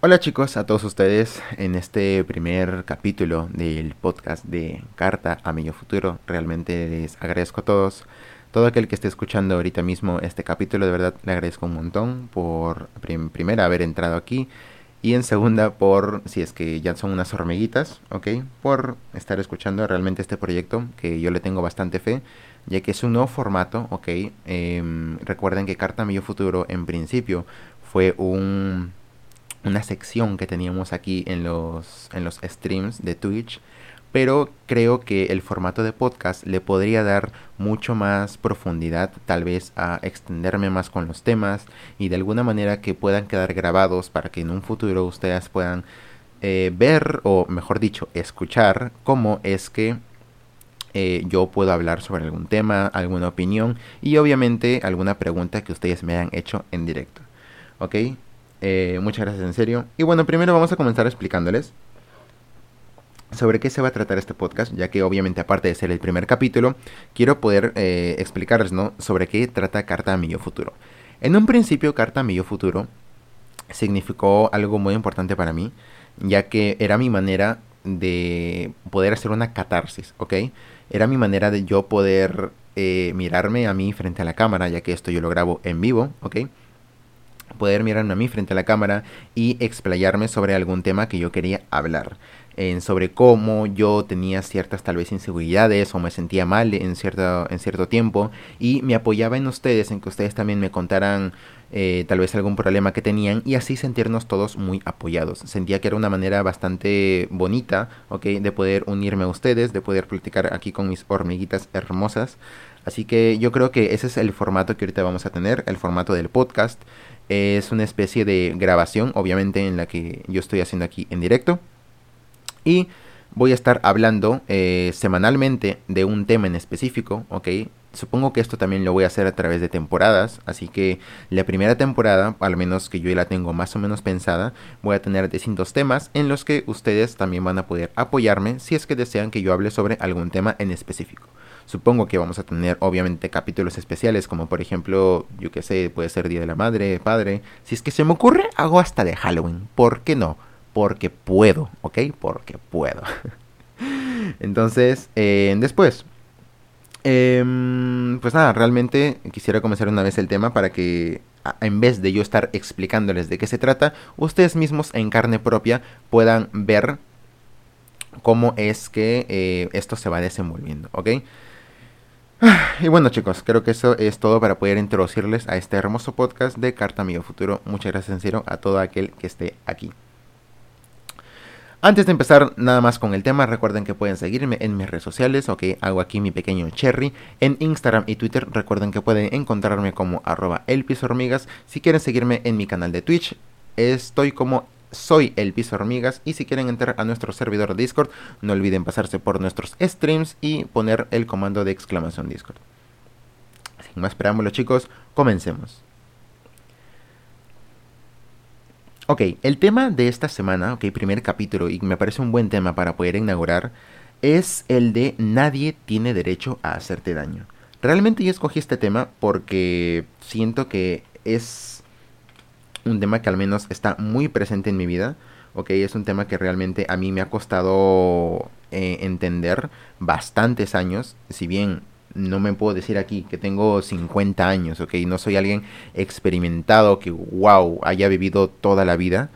Hola chicos, a todos ustedes en este primer capítulo del podcast de Carta a mi futuro. Realmente les agradezco a todos, todo aquel que esté escuchando ahorita mismo este capítulo, de verdad le agradezco un montón por primera haber entrado aquí y en segunda por, si es que ya son unas hormiguitas, ok, por estar escuchando realmente este proyecto que yo le tengo bastante fe, ya que es un nuevo formato, ok. Em, recuerden que Carta a mi futuro en principio fue un una sección que teníamos aquí en los, en los streams de Twitch, pero creo que el formato de podcast le podría dar mucho más profundidad, tal vez a extenderme más con los temas y de alguna manera que puedan quedar grabados para que en un futuro ustedes puedan eh, ver o mejor dicho escuchar cómo es que eh, yo puedo hablar sobre algún tema, alguna opinión y obviamente alguna pregunta que ustedes me hayan hecho en directo. ¿Ok? Eh, muchas gracias en serio. Y bueno, primero vamos a comenzar explicándoles sobre qué se va a tratar este podcast, ya que obviamente aparte de ser el primer capítulo, quiero poder eh, explicarles ¿no? sobre qué trata Carta a futuro. En un principio, Carta a futuro significó algo muy importante para mí, ya que era mi manera de poder hacer una catarsis, ¿ok? Era mi manera de yo poder eh, mirarme a mí frente a la cámara, ya que esto yo lo grabo en vivo, ¿ok? Poder mirarme a mí frente a la cámara y explayarme sobre algún tema que yo quería hablar. En sobre cómo yo tenía ciertas tal vez inseguridades o me sentía mal en cierto, en cierto tiempo y me apoyaba en ustedes, en que ustedes también me contaran eh, tal vez algún problema que tenían y así sentirnos todos muy apoyados. Sentía que era una manera bastante bonita, ¿ok? De poder unirme a ustedes, de poder platicar aquí con mis hormiguitas hermosas. Así que yo creo que ese es el formato que ahorita vamos a tener, el formato del podcast. Es una especie de grabación, obviamente, en la que yo estoy haciendo aquí en directo. Y voy a estar hablando eh, semanalmente de un tema en específico, ¿ok? Supongo que esto también lo voy a hacer a través de temporadas, así que la primera temporada, al menos que yo la tengo más o menos pensada, voy a tener distintos temas en los que ustedes también van a poder apoyarme si es que desean que yo hable sobre algún tema en específico. Supongo que vamos a tener obviamente capítulos especiales como por ejemplo, yo que sé, puede ser Día de la Madre, Padre. Si es que se me ocurre, hago hasta de Halloween. ¿Por qué no? Porque puedo, ¿ok? Porque puedo. Entonces, eh, después, em, pues nada, realmente quisiera comenzar una vez el tema para que en vez de yo estar explicándoles de qué se trata, ustedes mismos en carne propia puedan ver cómo es que eh, esto se va desenvolviendo, ¿ok? Y bueno chicos, creo que eso es todo para poder introducirles a este hermoso podcast de Carta Amigo Futuro. Muchas gracias en serio a todo aquel que esté aquí. Antes de empezar nada más con el tema, recuerden que pueden seguirme en mis redes sociales, ok, hago aquí mi pequeño cherry. En Instagram y Twitter recuerden que pueden encontrarme como arroba elpisohormigas. Si quieren seguirme en mi canal de Twitch, estoy como soy el piso hormigas y si quieren entrar a nuestro servidor de Discord no olviden pasarse por nuestros streams y poner el comando de exclamación Discord. Sin más preámbulos chicos, comencemos. Ok, el tema de esta semana, ok, primer capítulo y me parece un buen tema para poder inaugurar, es el de nadie tiene derecho a hacerte daño. Realmente yo escogí este tema porque siento que es un tema que al menos está muy presente en mi vida. Ok, es un tema que realmente a mí me ha costado eh, entender bastantes años. Si bien no me puedo decir aquí que tengo 50 años, ok, no soy alguien experimentado que, wow, haya vivido toda la vida.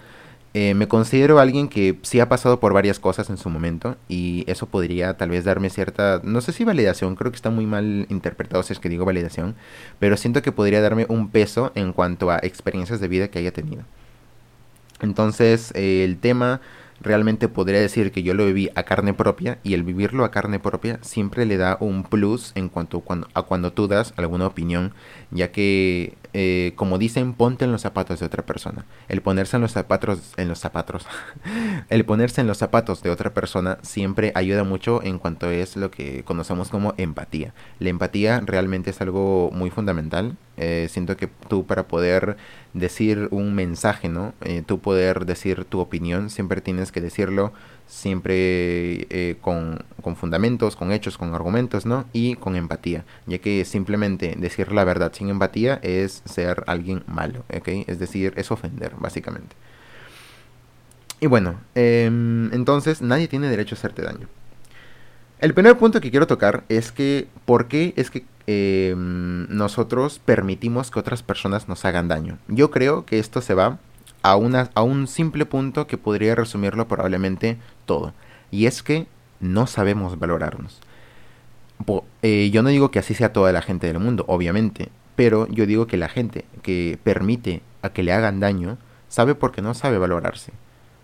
Eh, me considero alguien que sí ha pasado por varias cosas en su momento y eso podría tal vez darme cierta, no sé si validación, creo que está muy mal interpretado si es que digo validación, pero siento que podría darme un peso en cuanto a experiencias de vida que haya tenido. Entonces eh, el tema realmente podría decir que yo lo viví a carne propia y el vivirlo a carne propia siempre le da un plus en cuanto a cuando tú das alguna opinión, ya que eh, como dicen, ponte en los zapatos de otra persona. El ponerse en los zapatos, en los zapatos, el ponerse en los zapatos de otra persona siempre ayuda mucho en cuanto es lo que conocemos como empatía. La empatía realmente es algo muy fundamental. Eh, siento que tú para poder decir un mensaje, ¿no? Eh, tú poder decir tu opinión, siempre tienes que decirlo siempre eh, con, con, fundamentos, con hechos, con argumentos, ¿no? Y con empatía, ya que simplemente decir la verdad sin empatía es ser alguien malo, ¿ok? Es decir, es ofender, básicamente. Y bueno, em, entonces nadie tiene derecho a hacerte daño. El primer punto que quiero tocar es que, ¿por qué es que em, nosotros permitimos que otras personas nos hagan daño? Yo creo que esto se va a, un simple punto que podría resumirlo probablemente todo. Y es que no sabemos valorarnos. Eh, yo no digo que así sea toda la gente del mundo, obviamente, pero yo digo que la gente que permite a que le hagan daño sabe porque no sabe valorarse.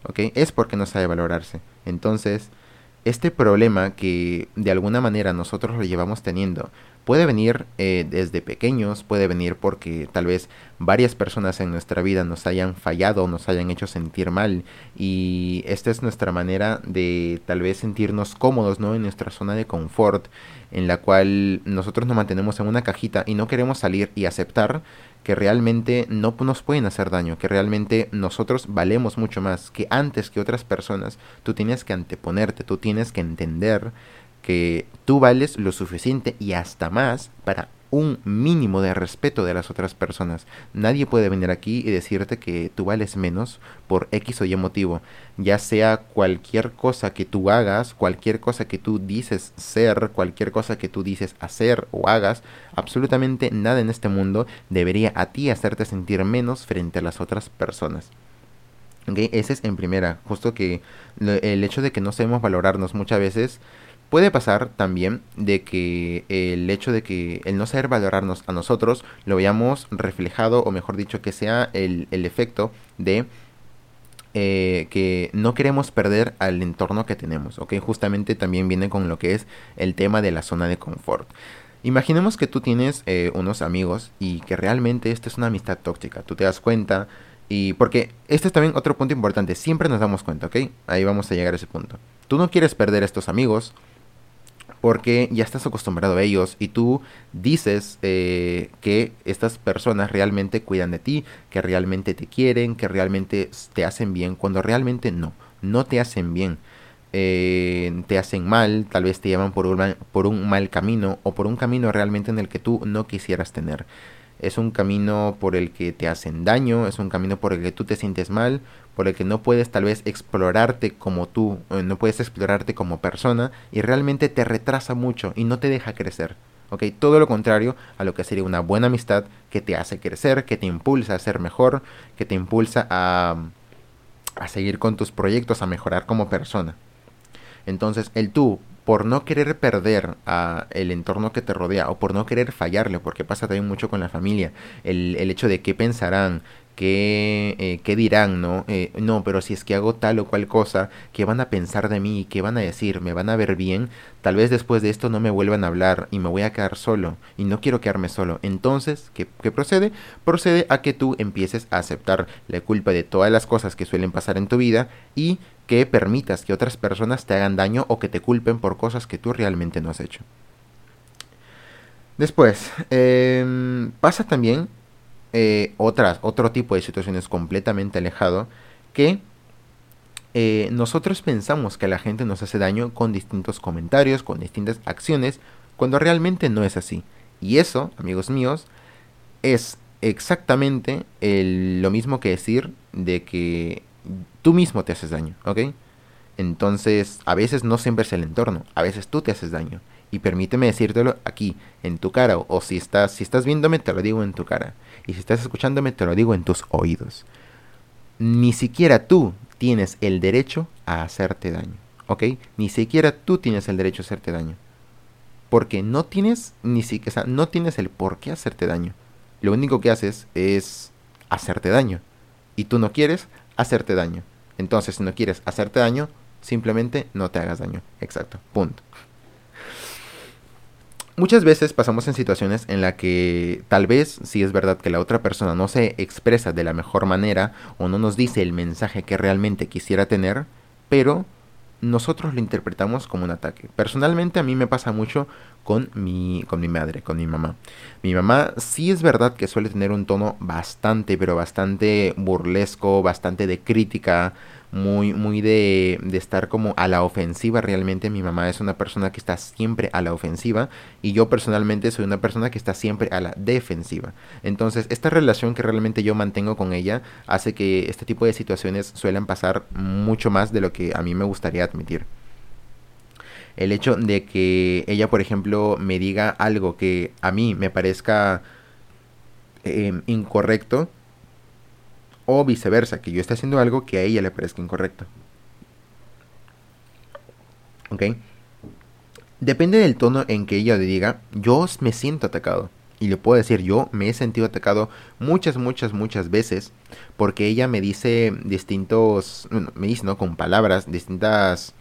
¿Ok? Es porque no sabe valorarse. Entonces, este problema que de alguna manera nosotros lo llevamos teniendo puede venir eh, desde pequeños, puede venir porque tal vez varias personas en nuestra vida nos hayan fallado, nos hayan hecho sentir mal y esta es nuestra manera de tal vez sentirnos cómodos, ¿no? En nuestra zona de confort en la cual nosotros nos mantenemos en una cajita y no queremos salir y aceptar que realmente no nos pueden hacer daño, que realmente nosotros valemos mucho más, que antes que otras personas tú tienes que anteponerte, tú tienes que entender que tú vales lo suficiente y hasta más para un mínimo de respeto de las otras personas. Nadie puede venir aquí y decirte que tú vales menos por X o Y motivo. Ya sea cualquier cosa que tú hagas, cualquier cosa que tú dices ser, cualquier cosa que tú dices hacer o hagas, absolutamente nada en este mundo debería a ti hacerte sentir menos frente a las otras personas. ¿Okay? Ese es en primera, justo que el hecho de que no sabemos valorarnos muchas veces Puede pasar también de que el hecho de que el no saber valorarnos a nosotros lo veamos reflejado, o mejor dicho, que sea el, efecto de eh, que no queremos perder al entorno que tenemos, ¿ok? Justamente también viene con lo que es el tema de la zona de confort. Imaginemos que tú tienes eh, unos amigos y que realmente esta es una amistad tóxica, tú te das cuenta y porque este es también otro punto importante, siempre nos damos cuenta, ¿ok? Ahí vamos a llegar a ese punto. Tú no quieres perder a estos amigos, porque ya estás acostumbrado a ellos y tú dices eh, que estas personas realmente cuidan de ti, que realmente te quieren, que realmente te hacen bien, cuando realmente no, no te hacen bien. Eh, te hacen mal, tal vez te llevan por un, por un mal camino o por un camino realmente en el que tú no quisieras tener es un camino por el que te hacen daño, es un camino por el que tú te sientes mal, por el que no puedes tal vez explorarte como tú, eh, no puedes explorarte como persona y realmente te retrasa mucho y no te deja crecer. ¿ok? Todo lo contrario a lo que sería una buena amistad que te hace crecer, que te impulsa a ser mejor, que te impulsa a, a seguir con tus proyectos, a mejorar como persona. Entonces, el tú por no querer perder a el entorno que te rodea o por no querer fallarle, porque pasa también mucho con la familia, el, el hecho de qué pensarán, qué, eh, qué dirán, ¿no? Eh, no, pero si es que hago tal o cual cosa, ¿qué van a pensar de mí? ¿Qué van a decir? ¿Me van a ver bien? Tal vez después de esto no me vuelvan a hablar y me voy a quedar solo y no quiero quedarme solo. Entonces, ¿qué, qué procede? Procede a que tú empieces a aceptar la culpa de todas las cosas que suelen pasar en tu vida y que permitas que otras personas te hagan daño o que te culpen por cosas que tú realmente no has hecho. Después, em, pasa también eh, otras, otro tipo de situaciones completamente alejado que eh, nosotros pensamos que la gente nos hace daño con distintos comentarios, con distintas acciones, cuando realmente no es así. Y eso, amigos míos, es exactamente lo mismo que decir de que tú mismo te haces daño, ¿ok? Entonces, a veces no siempre es el entorno, a veces tú te haces daño. Y permíteme decírtelo aquí, en tu cara, o, si, estás, si estás viéndome, te lo digo en tu cara. Y si estás escuchándome, te lo digo en tus oídos. Ni siquiera tú tienes el derecho a hacerte daño, ¿ok? Ni siquiera tú tienes el derecho a hacerte daño. Porque no tienes, ni siquiera, no tienes el por qué hacerte daño. Lo único que haces es hacerte daño. Y tú no quieres, hacerte daño. Entonces, si no quieres hacerte daño, simplemente no te hagas daño. Exacto, punto. Muchas veces pasamos en situaciones en la que tal vez si es verdad que la otra persona no se expresa de la mejor manera o no nos dice el mensaje que realmente quisiera tener, pero nosotros lo interpretamos como un ataque. Personalmente a mí me pasa mucho con mi, con mi madre, con mi mamá. Mi mamá sí es verdad que suele tener un tono bastante, pero bastante burlesco, bastante de crítica, muy, muy de, de, estar como a la ofensiva realmente. Mi mamá es una persona que está siempre a la ofensiva y yo personalmente soy una persona que está siempre a la defensiva. Entonces, esta relación que realmente yo mantengo con ella hace que este tipo de situaciones suelen pasar mucho más de lo que a mí me gustaría admitir. El hecho de que ella, por ejemplo, me diga algo que a mí me parezca em, incorrecto, o viceversa, que yo esté haciendo algo que a ella le parezca incorrecto. ¿Ok? Depende del tono en que ella le diga, yo me siento atacado. Y le puedo decir, yo me he sentido atacado muchas, muchas, muchas veces porque ella me dice distintos, me dice, ¿no? Con palabras, distintas,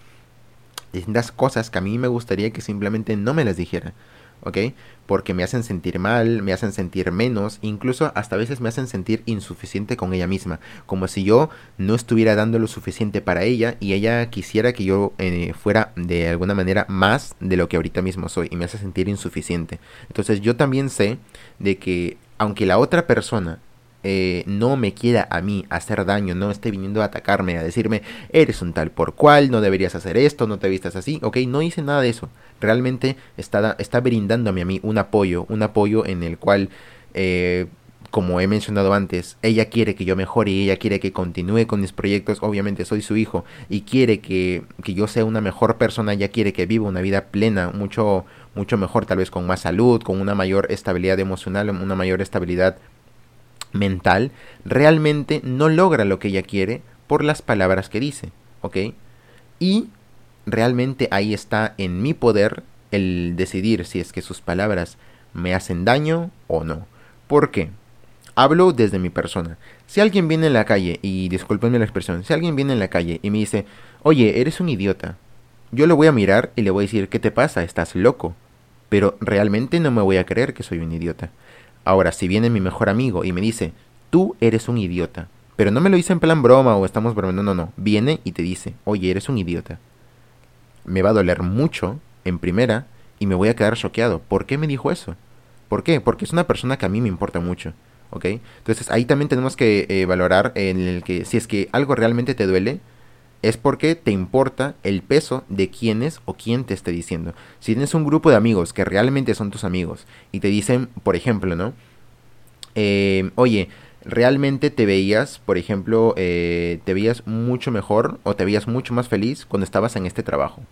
distintas cosas que a mí me gustaría que simplemente no me las dijera. ¿Ok? Porque me hacen sentir mal, me hacen sentir menos, incluso hasta a veces me hacen sentir insuficiente con ella misma, como si yo no estuviera dando lo suficiente para ella y ella quisiera que yo eh, fuera de alguna manera más de lo que ahorita mismo soy y me hace sentir insuficiente. Entonces yo también sé de que aunque la otra persona eh, no me quiera a mí hacer daño, no esté viniendo a atacarme, a decirme, eres un tal por cual, no deberías hacer esto, no te vistas así, ok, no hice nada de eso. Realmente está, está brindándome a mí un apoyo, un apoyo en el cual, eh, como he mencionado antes, ella quiere que yo mejore y ella quiere que continúe con mis proyectos, obviamente soy su hijo, y quiere que, que yo sea una mejor persona, ella quiere que viva una vida plena, mucho, mucho mejor, tal vez con más salud, con una mayor estabilidad emocional, una mayor estabilidad mental realmente no logra lo que ella quiere por las palabras que dice, ¿ok? Y realmente ahí está en mi poder el decidir si es que sus palabras me hacen daño o no. ¿Por qué? Hablo desde mi persona. Si alguien viene en la calle, y discúlpenme la expresión, si alguien viene en la calle y me dice, oye, eres un idiota, yo lo voy a mirar y le voy a decir, ¿qué te pasa? Estás loco. Pero realmente no me voy a creer que soy un idiota. Ahora, si viene mi mejor amigo y me dice, tú eres un idiota, pero no me lo dice en plan broma o estamos bromeando, no, no, viene y te dice, oye, eres un idiota. Me va a doler mucho en primera y me voy a quedar choqueado. ¿Por qué me dijo eso? ¿Por qué? Porque es una persona que a mí me importa mucho. ¿Ok? Entonces ahí también tenemos que eh, valorar en el que si es que algo realmente te duele, es porque te importa el peso de quién es o quién te esté diciendo. Si tienes un grupo de amigos que realmente son tus amigos y te dicen, por ejemplo, ¿no? Eh, oye, realmente te veías, por ejemplo, eh, te veías mucho mejor o te veías mucho más feliz cuando estabas en este trabajo.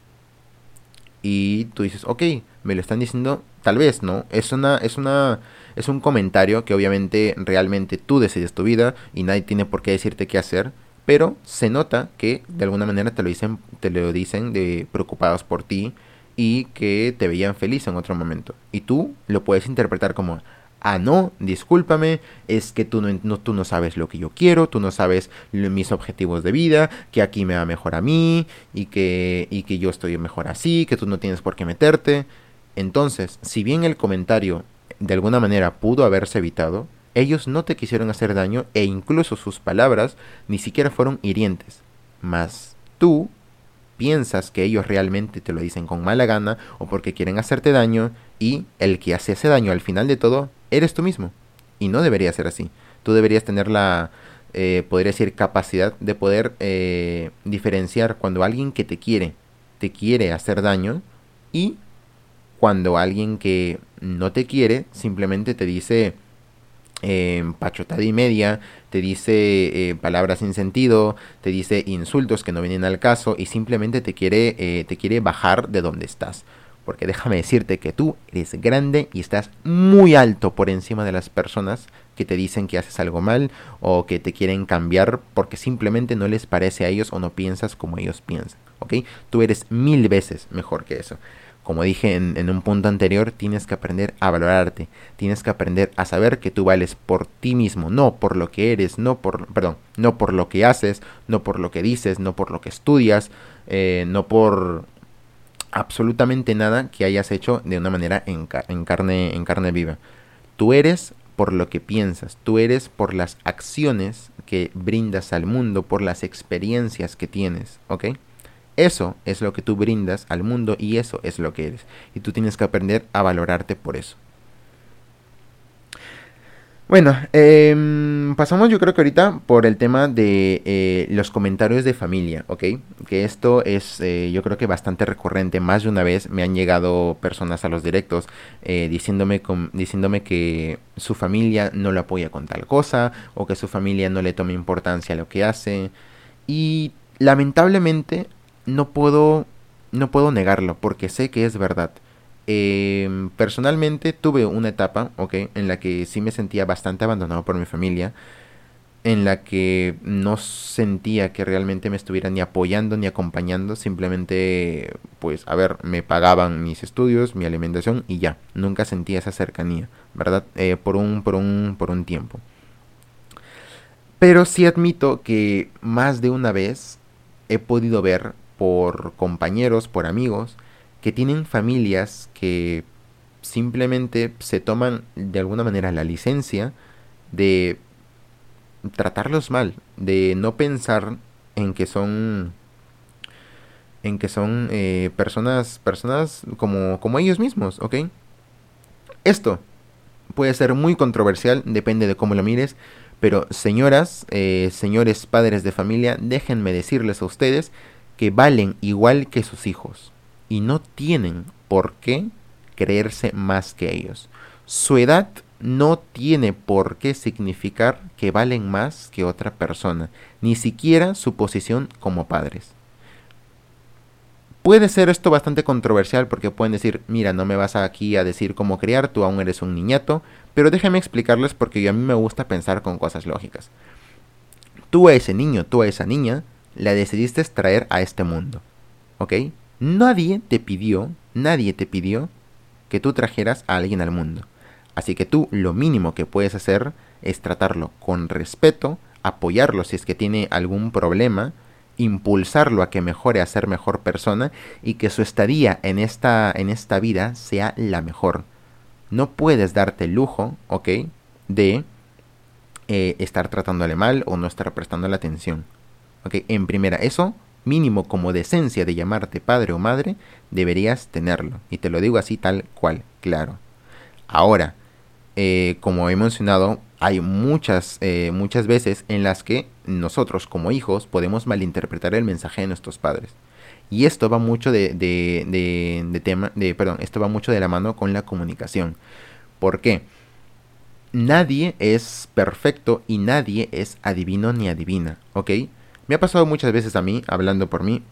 Y tú dices, ok, me lo están diciendo, tal vez, ¿no? Es una, es una, es un comentario que obviamente realmente tú decides tu vida y nadie tiene por qué decirte qué hacer pero se nota que de alguna manera te lo dicen, te lo dicen de preocupados por ti y que te veían feliz en otro momento. Y tú lo puedes interpretar como, ah, no, discúlpame, es que tú no, tú no sabes lo que yo quiero, tú no sabes mis objetivos de vida, que aquí me va mejor a mí y que, y que yo estoy mejor así, que tú no tienes por qué meterte. Entonces, si bien el comentario de alguna manera pudo haberse evitado, ellos no te quisieron hacer daño e incluso sus palabras ni siquiera fueron hirientes. Mas tú piensas que ellos realmente te lo dicen con mala gana o porque quieren hacerte daño y el que hace ese daño al final de todo eres tú mismo. Y no debería ser así. Tú deberías tener la, eh, podría decir, capacidad de poder eh, diferenciar cuando alguien que te quiere te quiere hacer daño y cuando alguien que no te quiere simplemente te dice eh, pachotada y media, te dice eh, palabras sin sentido, te dice insultos que no vienen al caso y simplemente te quiere, eh, te quiere bajar de donde estás. Porque déjame decirte que tú eres grande y estás muy alto por encima de las personas que te dicen que haces algo mal o que te quieren cambiar porque simplemente no les parece a ellos o no piensas como ellos piensan. ¿Ok? Tú eres mil veces mejor que eso como dije en, un punto anterior, tienes que aprender a valorarte, tienes que aprender a saber que tú vales por ti mismo, no por lo que eres, no por, perdón, no por lo que haces, no por lo que dices, no por lo que estudias, eh, no por absolutamente nada que hayas hecho de una manera en, en, carne, en carne viva. Tú eres por lo que piensas, tú eres por las acciones que brindas al mundo, por las experiencias que tienes, ¿ok? Eso es lo que tú brindas al mundo y eso es lo que eres. Y tú tienes que aprender a valorarte por eso. Bueno, em, pasamos yo creo que ahorita por el tema de eh, los comentarios de familia, ¿ok? Que esto es eh, yo creo que bastante recurrente. Más de una vez me han llegado personas a los directos eh, diciéndome, diciéndome que su familia no lo apoya con tal cosa o que su familia no le toma importancia a lo que hace. Y lamentablemente no puedo, no puedo negarlo porque sé que es verdad. Em, personalmente tuve una etapa, ok, en la que sí me sentía bastante abandonado por mi familia, en la que no sentía que realmente me estuvieran ni apoyando ni acompañando, simplemente, pues, a ver, me pagaban mis estudios, mi alimentación y ya, nunca sentía esa cercanía, ¿verdad? Eh, por, un, por, un, por un tiempo. Pero sí admito que más de una vez he podido ver por compañeros, por amigos, que tienen familias que simplemente se toman de alguna manera la licencia de tratarlos mal, de no pensar en que son en que son eh, personas personas como como ellos mismos, ¿ok? Esto puede ser muy controversial, depende de cómo lo mires, pero señoras, eh, señores padres de familia, déjenme decirles a ustedes que valen igual que sus hijos y no tienen por qué creerse más que ellos. Su edad no tiene por qué significar que valen más que otra persona, ni siquiera su posición como padres. Puede ser esto bastante controversial porque pueden decir, mira, no me vas aquí a decir cómo criar, tú aún eres un niñato, pero déjenme explicarles porque a mí me gusta pensar con cosas lógicas. Tú a ese niño, tú a esa niña, la decidiste traer a este mundo, ¿ok? Nadie te pidió, nadie te pidió que tú trajeras a alguien al mundo. Así que tú lo mínimo que puedes hacer es tratarlo con respeto, apoyarlo si es que tiene algún problema, impulsarlo a que mejore a ser mejor persona y que su estadía en esta, en esta vida sea la mejor. No puedes darte el lujo, ¿ok? De eh, estar tratándole mal o no estar prestándole atención. En primera, eso mínimo como decencia de llamarte padre o madre, deberías tenerlo. Y te lo digo así tal cual, claro. Ahora, eh, como he mencionado, hay muchas, eh, muchas veces en las que nosotros como hijos podemos malinterpretar el mensaje de nuestros padres. Y esto va mucho de, de, de, tema, de, perdón, esto va mucho de la mano con la comunicación. ¿Por qué? Nadie es perfecto y nadie es adivino ni adivina, ¿ok? Me ha pasado muchas veces a mí, hablando por mí,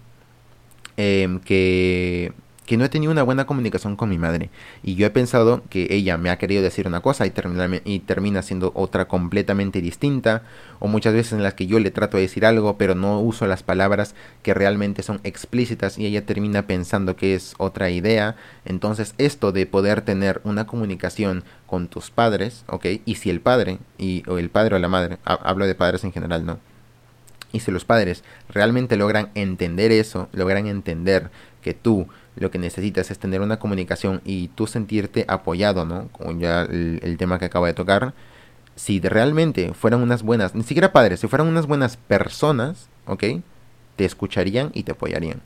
em, que, que no he tenido una buena comunicación con mi madre. Y yo he pensado que ella me ha querido decir una cosa y termina, y termina siendo otra completamente distinta. O muchas veces en las que yo le trato de decir algo, pero no uso las palabras que realmente son explícitas y ella termina pensando que es otra idea. Entonces esto de poder tener una comunicación con tus padres, ¿ok? Y si el padre, y, o el padre o la madre, hablo de padres en general, ¿no? Y si los padres realmente logran entender eso, logran entender que tú lo que necesitas es tener una comunicación y tú sentirte apoyado, ¿no? Con ya el, tema que acabo de tocar. Si realmente fueran unas buenas, ni siquiera padres, si fueran unas buenas personas, ¿ok? Te escucharían y te apoyarían.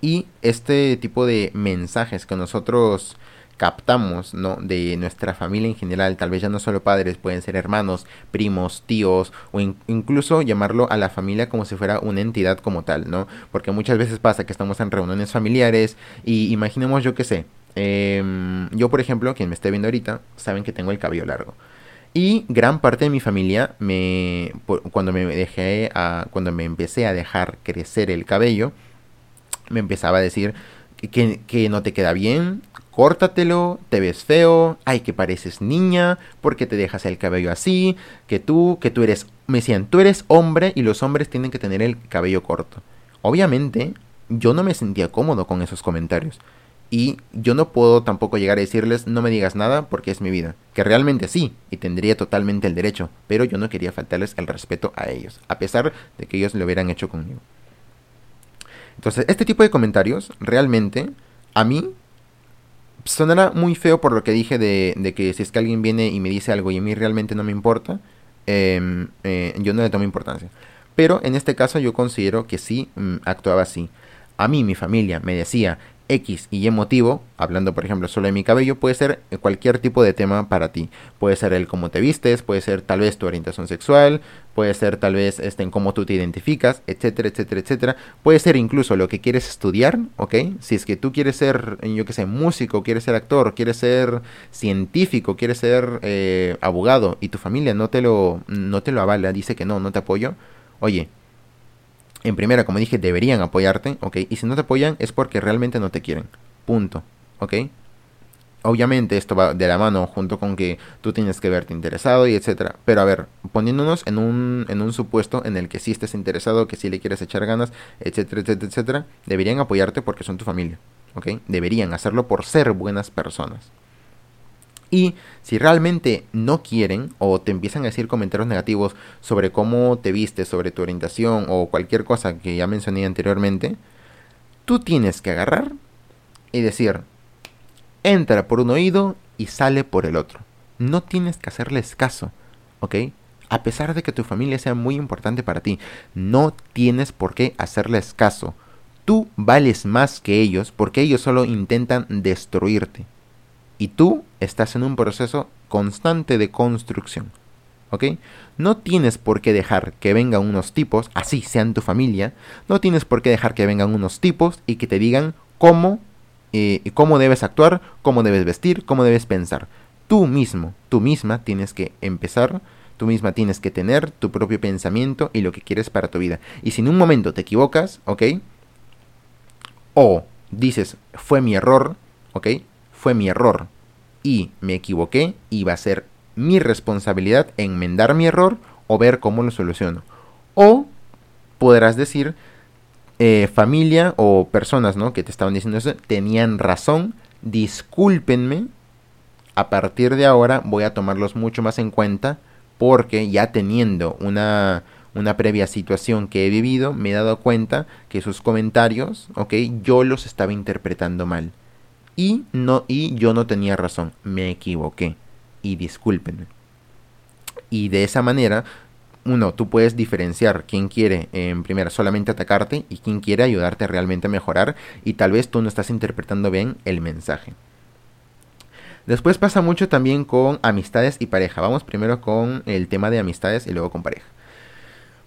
Y este tipo de mensajes que nosotros captamos ¿no? de nuestra familia en general, tal vez ya no solo padres, pueden ser hermanos, primos, tíos o incluso llamarlo a la familia como si fuera una entidad como tal, ¿no? Porque muchas veces pasa que estamos en reuniones familiares y imaginemos yo que sé, em, yo por ejemplo, quien me esté viendo ahorita, saben que tengo el cabello largo. Y gran parte de mi familia me cuando me dejé a, cuando me empecé a dejar crecer el cabello, me empezaba a decir que, que no te queda bien, córtatelo, te ves feo, ay que pareces niña, porque te dejas el cabello así, que tú, que tú eres, me decían, tú eres hombre y los hombres tienen que tener el cabello corto. Obviamente, yo no me sentía cómodo con esos comentarios. Y yo no puedo tampoco llegar a decirles no me digas nada porque es mi vida. Que realmente sí, y tendría totalmente el derecho, pero yo no quería faltarles el respeto a ellos, a pesar de que ellos lo hubieran hecho conmigo. Entonces, este tipo de comentarios realmente a mí sonará muy feo por lo que dije de, que si es que alguien viene y me dice algo y a mí realmente no me importa, em, eh, yo no le tomo importancia. Pero en este caso yo considero que sí mm, actuaba así. A mí mi familia me decía X y Y motivo, hablando por ejemplo solo de mi cabello, puede ser cualquier tipo de tema para ti. Puede ser el cómo te vistes, puede ser tal vez tu orientación sexual, puede ser tal vez este, en cómo tú te identificas, etcétera, etcétera, etcétera. Puede ser incluso lo que quieres estudiar, ¿ok? Si es que tú quieres ser, yo que sé, músico, quieres ser actor, quieres ser científico, quieres ser eh, abogado y tu familia no te, lo, no te lo avala, dice que no, no te apoyo. Oye, en primera, como dije, deberían apoyarte, ¿ok? Y si no te apoyan es porque realmente no te quieren. Punto, ¿ok? Obviamente esto va de la mano junto con que tú tienes que verte interesado y etcétera. Pero a ver, poniéndonos en un, en un supuesto en el que sí estés interesado, que sí le quieres echar ganas, etcétera, etcétera, etcétera, deberían apoyarte porque son tu familia, ¿ok? Deberían hacerlo por ser buenas personas. Y si realmente no quieren o te empiezan a decir comentarios negativos sobre cómo te vistes, sobre tu orientación o cualquier cosa que ya mencioné anteriormente, tú tienes que agarrar y decir, entra por un oído y sale por el otro. No tienes que hacerles caso, ¿ok? A pesar de que tu familia sea muy importante para ti, no tienes por qué hacerles caso. Tú vales más que ellos porque ellos solo intentan destruirte y tú estás en un proceso constante de construcción. ¿Ok? No tienes por qué dejar que vengan unos tipos, así sean tu familia, no tienes por qué dejar que vengan unos tipos y que te digan cómo, eh, cómo debes actuar, cómo debes vestir, cómo debes pensar. Tú mismo, tú misma tienes que empezar, tú misma tienes que tener tu propio pensamiento y lo que quieres para tu vida. Y si en un momento te equivocas, ¿ok? O dices, fue mi error, ¿ok? fue mi error y me equivoqué y va a ser mi responsabilidad enmendar mi error o ver cómo lo soluciono. O podrás decir, eh, familia o personas ¿no? que te estaban diciendo eso, tenían razón, discúlpenme, a partir de ahora voy a tomarlos mucho más en cuenta porque ya teniendo una, una previa situación que he vivido, me he dado cuenta que sus comentarios, ok, yo los estaba interpretando mal y no y yo no tenía razón, me equivoqué y discúlpenme. Y de esa manera, uno, tú puedes diferenciar quién quiere en primera solamente atacarte y quién quiere ayudarte realmente a mejorar y tal vez tú no estás interpretando bien el mensaje. Después pasa mucho también con amistades y pareja. Vamos primero con el tema de amistades y luego con pareja.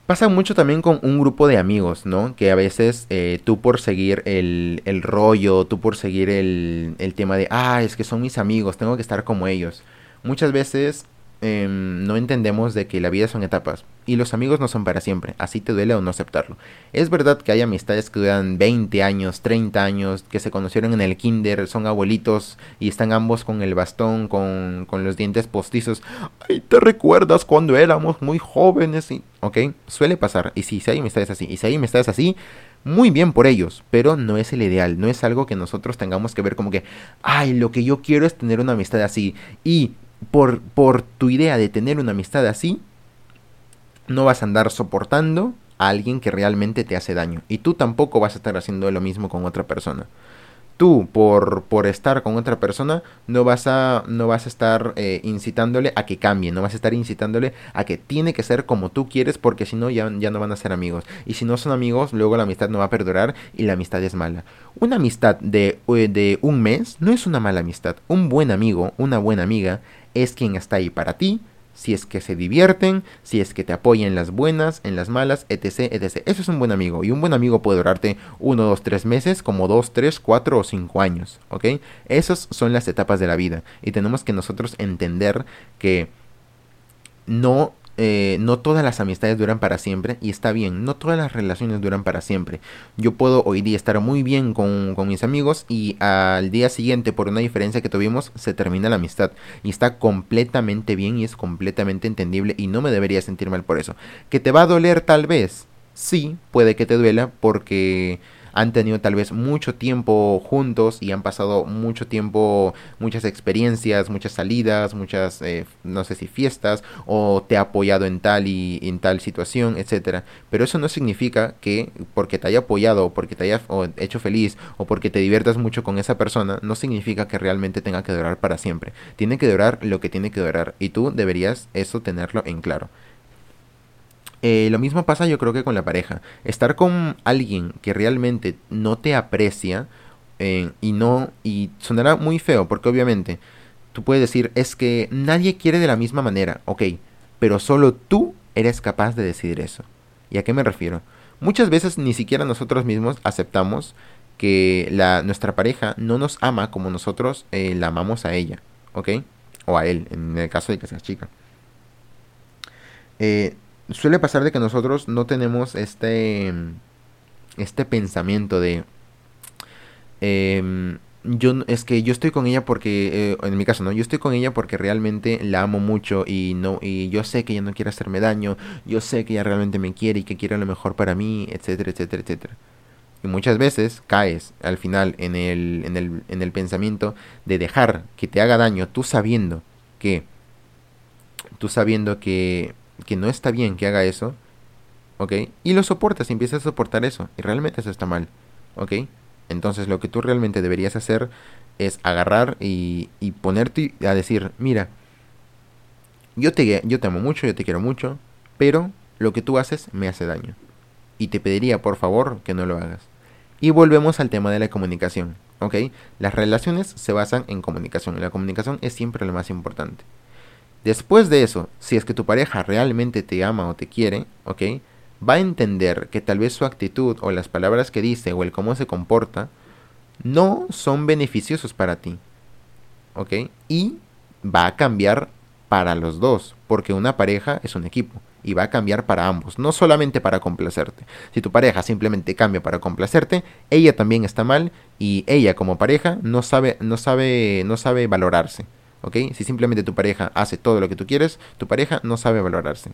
Pasa mucho también con un grupo de amigos, ¿no? Que a veces eh, tú por seguir el, el, rollo, tú por seguir el, el tema de, ah, es que son mis amigos, tengo que estar como ellos. Muchas veces Em, no entendemos de que la vida son etapas y los amigos no son para siempre, así te duele o no aceptarlo. Es verdad que hay amistades que duran 20 años, 30 años, que se conocieron en el kinder, son abuelitos y están ambos con el bastón, con, con los dientes postizos. Ay, ¿te recuerdas cuando éramos muy jóvenes? Ok, suele pasar. Y si, si hay amistades así, y si hay amistades así, muy bien por ellos, pero no es el ideal, no es algo que nosotros tengamos que ver como que, ay, lo que yo quiero es tener una amistad así. Y por, por tu idea de tener una amistad así, no vas a andar soportando a alguien que realmente te hace daño. Y tú tampoco vas a estar haciendo lo mismo con otra persona tú por, por estar con otra persona no vas a, no vas a estar eh, incitándole a que cambie, no vas a estar incitándole a que tiene que ser como tú quieres porque si no ya, ya no van a ser amigos. Y si no son amigos, luego la amistad no va a perdurar y la amistad es mala. Una amistad de, eh, de un mes no es una mala amistad. Un buen amigo, una buena amiga, es quien está ahí para ti, si es que se divierten, si es que te apoyan en las buenas, en las malas, etc, etc. Eso es un buen amigo. Y un buen amigo puede durarte uno, dos, tres meses, como dos, tres, cuatro o cinco años. ¿Ok? Esas son las etapas de la vida. Y tenemos que nosotros entender que no eh, no todas las amistades duran para siempre y está bien, no todas las relaciones duran para siempre. Yo puedo hoy día estar muy bien con, con, mis amigos y al día siguiente por una diferencia que tuvimos se termina la amistad y está completamente bien y es completamente entendible y no me debería sentir mal por eso. ¿Que te va a doler tal vez? Sí, puede que te duela porque han tenido tal vez mucho tiempo juntos y han pasado mucho tiempo, muchas experiencias, muchas salidas, muchas, eh, no sé si fiestas, o te ha apoyado en tal y en tal situación, etcétera. Pero eso no significa que porque te haya apoyado, o porque te haya hecho feliz, o porque te diviertas mucho con esa persona, no significa que realmente tenga que durar para siempre. Tiene que durar lo que tiene que durar, y tú deberías eso tenerlo en claro. Eh, lo mismo pasa yo creo que con la pareja. Estar con alguien que realmente no te aprecia Eh, y no, y sonará muy feo, porque obviamente tú puedes decir, es que nadie quiere de la misma manera, ok, pero solo tú eres capaz de decidir eso. ¿Y a qué me refiero? Muchas veces ni siquiera nosotros mismos aceptamos que la, nuestra pareja no nos ama como nosotros eh, la amamos a ella, ¿ok? O a él, en el caso de que sea chica. Eh, suele pasar de que nosotros no tenemos este, este pensamiento de... Em, yo es que yo estoy con ella porque eh, en mi caso no yo estoy con ella porque realmente la amo mucho y no y yo sé que ella no quiere hacerme daño yo sé que ella realmente me quiere y que quiere lo mejor para mí etcétera etcétera etcétera. Y muchas veces caes al final en el, en el, en el pensamiento de dejar que te haga daño tú sabiendo que tú sabiendo que que no está bien que haga eso ¿ok? y lo soportas y empiezas a soportar eso y realmente eso está mal ¿ok? Entonces lo que tú realmente deberías hacer es agarrar y, y ponerte a decir, mira, yo te, yo te amo mucho, yo te quiero mucho, pero lo que tú haces me hace daño. Y te pediría por favor que no lo hagas. Y volvemos al tema de la comunicación, ¿ok? Las relaciones se basan en comunicación y la comunicación es siempre lo más importante. Después de eso, si es que tu pareja realmente te ama o te quiere, ¿ok? va a entender que tal vez su actitud o las palabras que dice o el cómo se comporta no son beneficiosos para ti. ¿Ok? Y va a cambiar para los dos, porque una pareja es un equipo y va a cambiar para ambos, no solamente para complacerte. Si tu pareja simplemente cambia para complacerte, ella también está mal y ella como pareja no sabe no sabe no sabe valorarse. ¿Ok? Si simplemente tu pareja hace todo lo que tú quieres, tu pareja no sabe valorarse.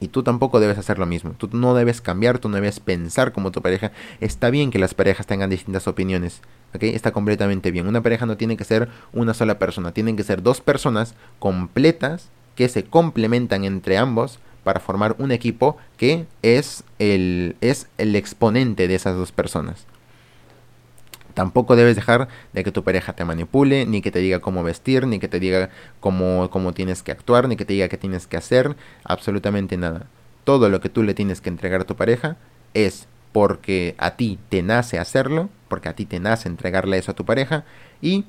Y tú tampoco debes hacer lo mismo. Tú no debes cambiar, tú no debes pensar como tu pareja. Está bien que las parejas tengan distintas opiniones. ¿ok? Está completamente bien. Una pareja no tiene que ser una sola persona. Tienen que ser dos personas completas que se complementan entre ambos para formar un equipo que es el, es el exponente de esas dos personas. Tampoco debes dejar de que tu pareja te manipule, ni que te diga cómo vestir, ni que te diga cómo, cómo tienes que actuar, ni que te diga qué tienes que hacer, absolutamente nada. Todo lo que tú le tienes que entregar a tu pareja es porque a ti te nace hacerlo, porque a ti te nace entregarle eso a tu pareja y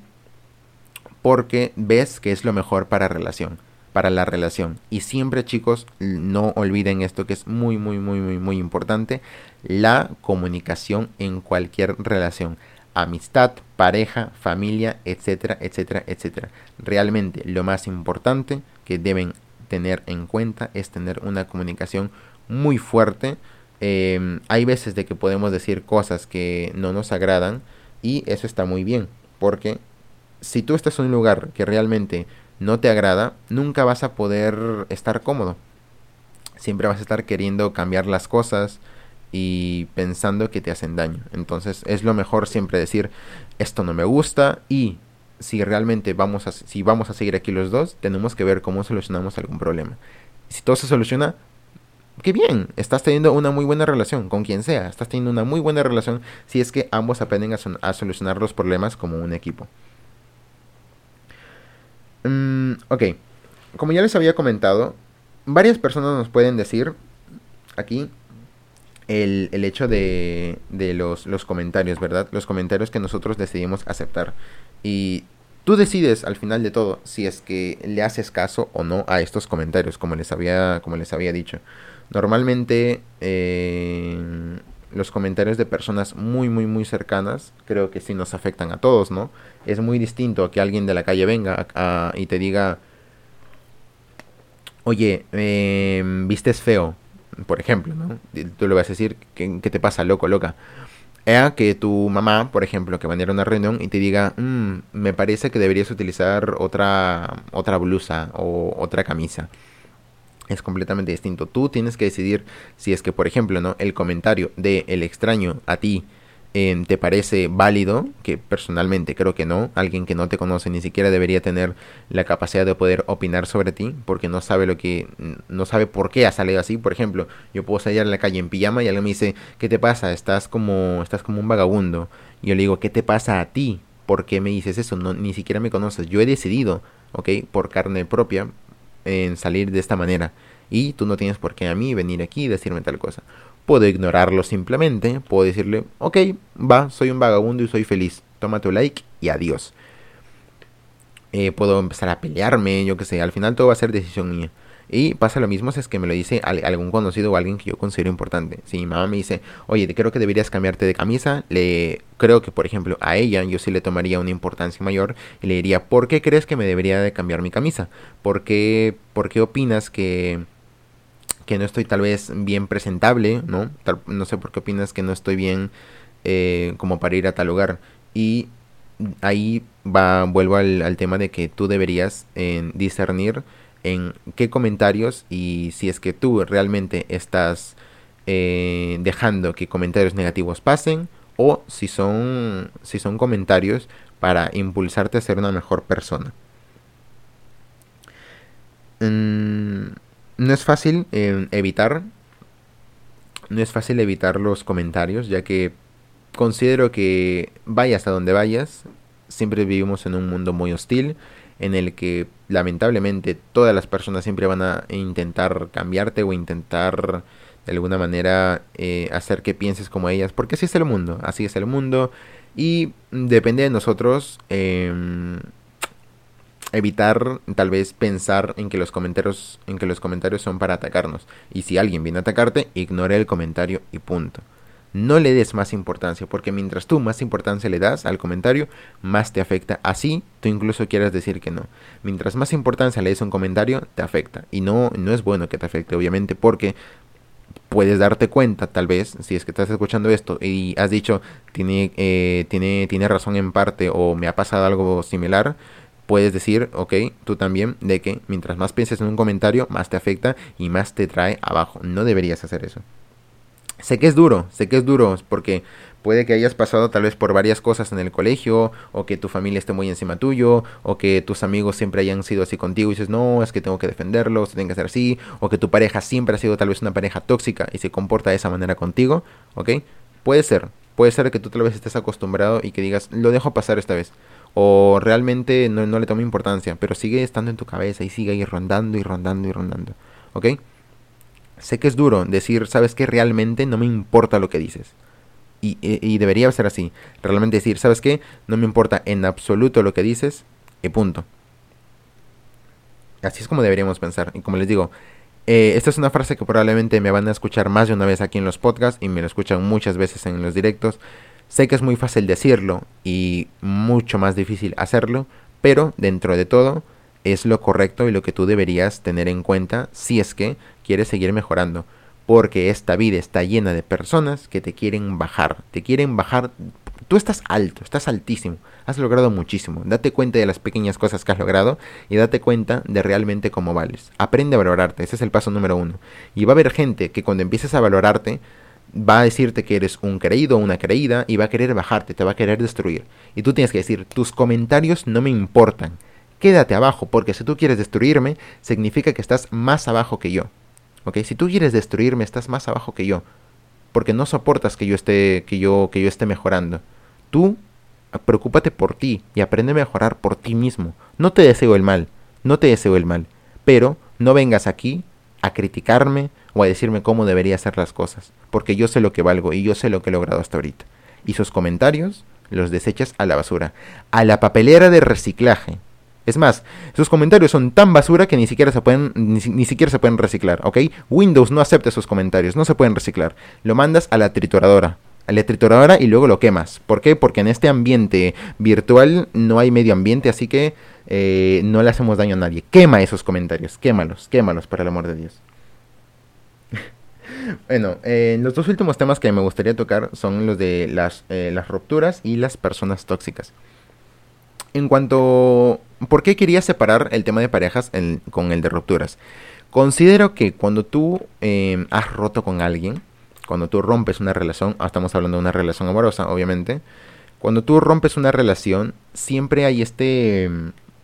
porque ves que es lo mejor para relación, para la relación. Y siempre, chicos, no olviden esto que es muy muy muy muy muy importante, la comunicación en cualquier relación amistad, pareja, familia, etcétera, etcétera, etcétera. Realmente lo más importante que deben tener en cuenta es tener una comunicación muy fuerte. Em, hay veces de que podemos decir cosas que no nos agradan y eso está muy bien porque si tú estás en un lugar que realmente no te agrada, nunca vas a poder estar cómodo. Siempre vas a estar queriendo cambiar las cosas, y pensando que te hacen daño. Entonces es lo mejor siempre decir esto no me gusta y si realmente vamos a, si vamos a seguir aquí los dos, tenemos que ver cómo solucionamos algún problema. Si todo se soluciona, qué bien, estás teniendo una muy buena relación con quien sea, estás teniendo una muy buena relación si es que ambos aprenden a, solucionar los problemas como un equipo. Mm, ok, como ya les había comentado, varias personas nos pueden decir aquí el, el hecho de, de los, los, comentarios, ¿verdad? Los comentarios que nosotros decidimos aceptar. Y tú decides al final de todo si es que le haces caso o no a estos comentarios, como les había, como les había dicho. Normalmente eh, los comentarios de personas muy, muy, muy cercanas creo que sí nos afectan a todos, ¿no? Es muy distinto que alguien de la calle venga y te diga, oye, eh, vistes feo por ejemplo, ¿no? Tú le vas a decir, ¿qué, te pasa, loco, loca? Ea que tu mamá, por ejemplo, que va a ir a una reunión y te diga, mm, me parece que deberías utilizar otra, otra blusa o otra camisa. Es completamente distinto. Tú tienes que decidir si es que, por ejemplo, ¿no? El comentario de el extraño a ti te parece válido, que personalmente creo que no, alguien que no te conoce ni siquiera debería tener la capacidad de poder opinar sobre ti, porque no sabe lo que, no sabe por qué ha salido así. Por ejemplo, yo puedo salir a la calle en pijama y alguien me dice, ¿qué te pasa? Estás como, estás como un vagabundo. Y yo le digo, ¿qué te pasa a ti? ¿Por qué me dices eso? No, ni siquiera me conoces. Yo he decidido, ¿ok? Por carne propia, en salir de esta manera. Y tú no tienes por qué a mí venir aquí y decirme tal cosa. Puedo ignorarlo simplemente, puedo decirle, ok, va, soy un vagabundo y soy feliz, toma tu like y adiós. Eh, puedo empezar a pelearme, yo qué sé, al final todo va a ser decisión mía. Y pasa lo mismo si es que me lo dice algún conocido o alguien que yo considero importante. Si mi mamá me dice, oye, creo que deberías cambiarte de camisa, le creo que, por ejemplo, a ella yo sí le tomaría una importancia mayor y le diría, ¿por qué crees que me debería de cambiar mi camisa? ¿Por qué, por qué opinas que, que no estoy tal vez bien presentable? ¿no? no sé por qué opinas que no estoy bien eh, como para ir a tal lugar. Y ahí va, vuelvo al, tema de que tú deberías eh, discernir en qué comentarios y si es que tú realmente estás eh, dejando que comentarios negativos pasen o si son, si son comentarios para impulsarte a ser una mejor persona. Mm, no es fácil eh, evitar no es fácil evitar los comentarios ya que considero que vayas a donde vayas siempre vivimos en un mundo muy hostil en el que lamentablemente todas las personas siempre van a intentar cambiarte o intentar de alguna manera eh, hacer que pienses como ellas, porque así es el mundo, así es el mundo y depende de nosotros em, evitar tal vez pensar en que los comentarios en que los comentarios son para atacarnos y si alguien viene a atacarte ignore el comentario y punto no le des más importancia, porque mientras tú más importancia le das al comentario, más te afecta. Así tú incluso quieras decir que no. Mientras más importancia le des a un comentario, te afecta. Y no, no es bueno que te afecte, obviamente, porque puedes darte cuenta, tal vez, si es que estás escuchando esto y has dicho, tiene, eh, tiene, tiene razón en parte o me ha pasado algo similar, puedes decir, ok, tú también, de que mientras más pienses en un comentario, más te afecta y más te trae abajo. No deberías hacer eso. Sé que es duro, sé que es duro, porque puede que hayas pasado tal vez por varias cosas en el colegio, o que tu familia esté muy encima tuyo, o que tus amigos siempre hayan sido así contigo y dices, no, es que tengo que defenderlo, se tiene que hacer así, o que tu pareja siempre ha sido tal vez una pareja tóxica y se comporta de esa manera contigo, ¿ok? Puede ser, puede ser que tú tal vez estés acostumbrado y que digas, lo dejo pasar esta vez. O realmente no, le tome importancia, pero sigue estando en tu cabeza y sigue ahí rondando y rondando y rondando, ¿ok? Sé que es duro decir, sabes que realmente no me importa lo que dices. Y, debería ser así. Realmente decir, ¿sabes qué? No me importa en absoluto lo que dices y punto. Así es como deberíamos pensar. Y como les digo, eh, esta es una frase que probablemente me van a escuchar más de una vez aquí en los podcasts y me lo escuchan muchas veces en los directos. Sé que es muy fácil decirlo y mucho más difícil hacerlo, pero dentro de todo es lo correcto y lo que tú deberías tener en cuenta si es que quieres seguir mejorando. Porque esta vida está llena de personas que te quieren bajar. Te quieren bajar. Tú estás alto, estás altísimo. Has logrado muchísimo. Date cuenta de las pequeñas cosas que has logrado y date cuenta de realmente cómo vales. Aprende a valorarte. Ese es el paso número uno. Y va a haber gente que cuando empieces a valorarte va a decirte que eres un creído una creída y va a querer bajarte, te va a querer destruir. Y tú tienes que decir, tus comentarios no me importan. Quédate abajo, porque si tú quieres destruirme, significa que estás más abajo que yo. ¿ok? Si tú quieres destruirme, estás más abajo que yo, porque no soportas que yo esté, que yo, que yo esté mejorando. Tú preocúpate por ti y aprende a mejorar por ti mismo. No te deseo el mal, no te deseo el mal, pero no vengas aquí a criticarme o a decirme cómo debería hacer las cosas, porque yo sé lo que valgo y yo sé lo que he logrado hasta ahorita. Y sus comentarios los desechas a la basura, a la papelera de reciclaje. Es más, esos comentarios son tan basura que ni siquiera se pueden, ni, siquiera se pueden reciclar, ¿ok? Windows no acepta esos comentarios, no se pueden reciclar. Lo mandas a la trituradora, a la trituradora y luego lo quemas. ¿Por qué? Porque en este ambiente virtual no hay medio ambiente, así que eh, no le hacemos daño a nadie. Quema esos comentarios, quémalos, quémalos, por el amor de Dios. Bueno, eh, los dos últimos temas que me gustaría tocar son los de las, eh, las rupturas y las personas tóxicas. En cuanto ¿Por qué quería separar el tema de parejas con el de rupturas? Considero que cuando tú em, has roto con alguien, cuando tú rompes una relación, ah, estamos hablando de una relación amorosa, obviamente, cuando tú rompes una relación, siempre hay este,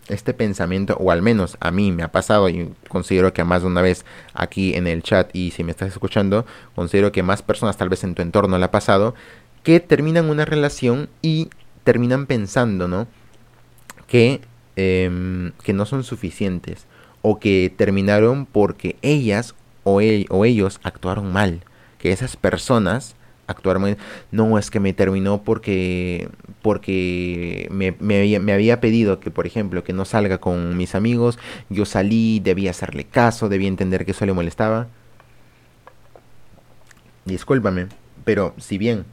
este pensamiento, o al menos a mí me ha pasado, y considero que más de una vez aquí en el chat, y si me estás escuchando, considero que más personas tal vez en tu entorno le ha pasado, que terminan una relación y terminan pensando, ¿no? Que Em, que no son suficientes o que terminaron porque ellas o, o ellos actuaron mal, que esas personas actuar no es que me terminó porque porque me, me, había pedido que por ejemplo que no salga con mis amigos. Yo salí debía hacerle caso debía entender que eso le molestaba. Discúlpame pero si bien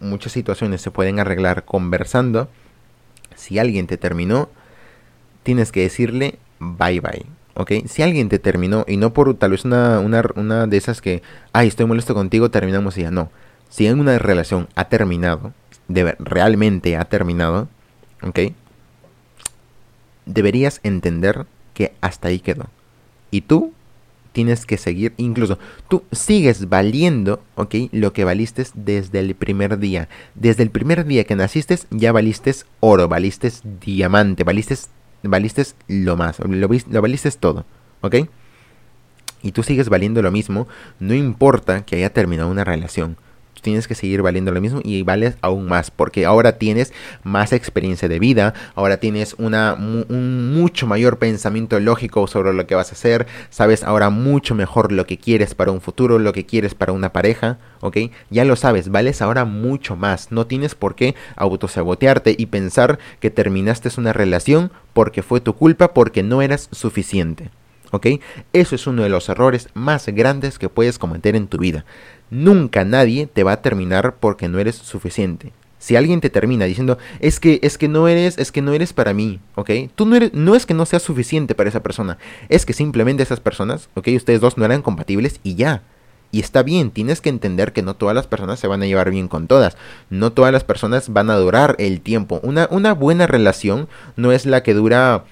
muchas situaciones se pueden arreglar conversando si alguien te terminó tienes que decirle bye bye ¿ok? Si alguien te terminó y no por tal vez una, una, una de esas que, ay, estoy molesto contigo, terminamos y ya no si en una relación ha terminado, realmente ha terminado, ¿ok? Deberías entender que hasta ahí quedó. Y tú tienes que seguir, incluso tú sigues valiendo, ¿ok? Lo que valiste desde el primer día. Desde el primer día que naciste ya valiste oro, valiste diamante, valiste, valiste lo más, lo, lo valiste todo, ¿ok? Y tú sigues valiendo lo mismo, no importa que haya terminado una relación tienes que seguir valiendo lo mismo y vales aún más porque ahora tienes más experiencia de vida, ahora tienes una, un mucho mayor pensamiento lógico sobre lo que vas a hacer, sabes ahora mucho mejor lo que quieres para un futuro, lo que quieres para una pareja, ¿ok? Ya lo sabes, vales ahora mucho más, no tienes por qué autosabotearte y pensar que terminaste una relación porque fue tu culpa, porque no eras suficiente. ¿Ok? Eso es uno de los errores más grandes que puedes cometer en tu vida. Nunca nadie te va a terminar porque no eres suficiente. Si alguien te termina diciendo, es que, es que no eres, es que no eres para mí, ¿ok? Tú no eres, no es que no seas suficiente para esa persona, es que simplemente esas personas, ¿ok? Ustedes dos no eran compatibles y ya. Y está bien, tienes que entender que no todas las personas se van a llevar bien con todas. No todas las personas van a durar el tiempo. Una, una buena relación no es la que dura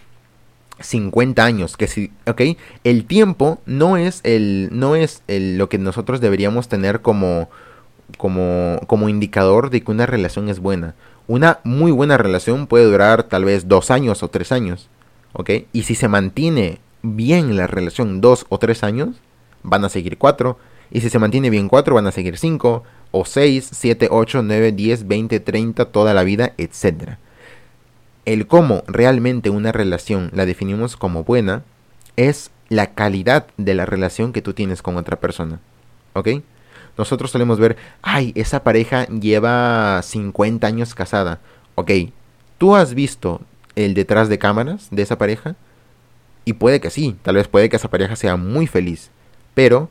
50 años, que si, ok, el tiempo no es el, no es el, lo que nosotros deberíamos tener como, como, como indicador de que una relación es buena. Una muy buena relación puede durar tal vez dos años o tres años, ok, y si se mantiene bien la relación dos o tres años, van a seguir cuatro, y si se mantiene bien cuatro, van a seguir cinco, o seis, siete, ocho, nueve, diez, veinte, treinta, toda la vida, etcétera el cómo realmente una relación la definimos como buena es la calidad de la relación que tú tienes con otra persona. ¿Ok? Nosotros solemos ver, ay, esa pareja lleva 50 años casada. Ok, ¿tú has visto el detrás de cámaras de esa pareja? Y puede que sí, tal vez puede que esa pareja sea muy feliz. Pero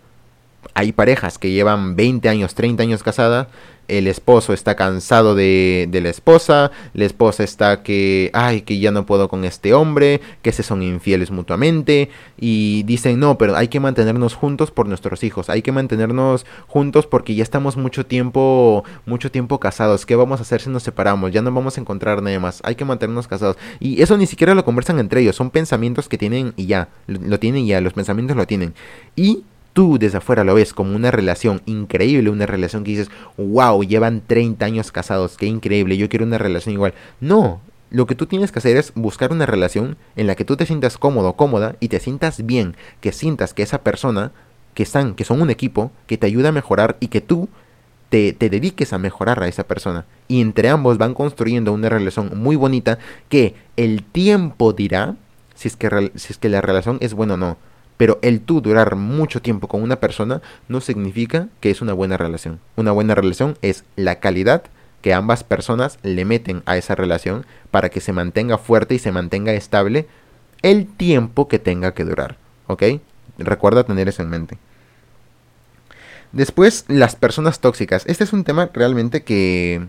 hay parejas que llevan 20 años, 30 años casadas el esposo está cansado de, la esposa, la esposa está que, ay, que ya no puedo con este hombre, que se son infieles mutuamente, y dicen, no, pero hay que mantenernos juntos por nuestros hijos, hay que mantenernos juntos porque ya estamos mucho tiempo, mucho tiempo casados, ¿qué vamos a hacer si nos separamos? Ya no vamos a encontrar nada más, hay que mantenernos casados. Y eso ni siquiera lo conversan entre ellos, son pensamientos que tienen y ya, lo tienen y ya, los pensamientos lo tienen. Y tú desde afuera lo ves como una relación increíble, una relación que dices, wow, llevan 30 años casados, qué increíble, yo quiero una relación igual. No, lo que tú tienes que hacer es buscar una relación en la que tú te sientas cómodo, cómoda y te sientas bien, que sientas que esa persona, que están, que son un equipo, que te ayuda a mejorar y que tú te, te, dediques a mejorar a esa persona. Y entre ambos van construyendo una relación muy bonita que el tiempo dirá si es que, si es que la relación es buena o no. Pero el tú durar mucho tiempo con una persona no significa que es una buena relación. Una buena relación es la calidad que ambas personas le meten a esa relación para que se mantenga fuerte y se mantenga estable el tiempo que tenga que durar. ¿Ok? Recuerda tener eso en mente. Después, las personas tóxicas. Este es un tema realmente que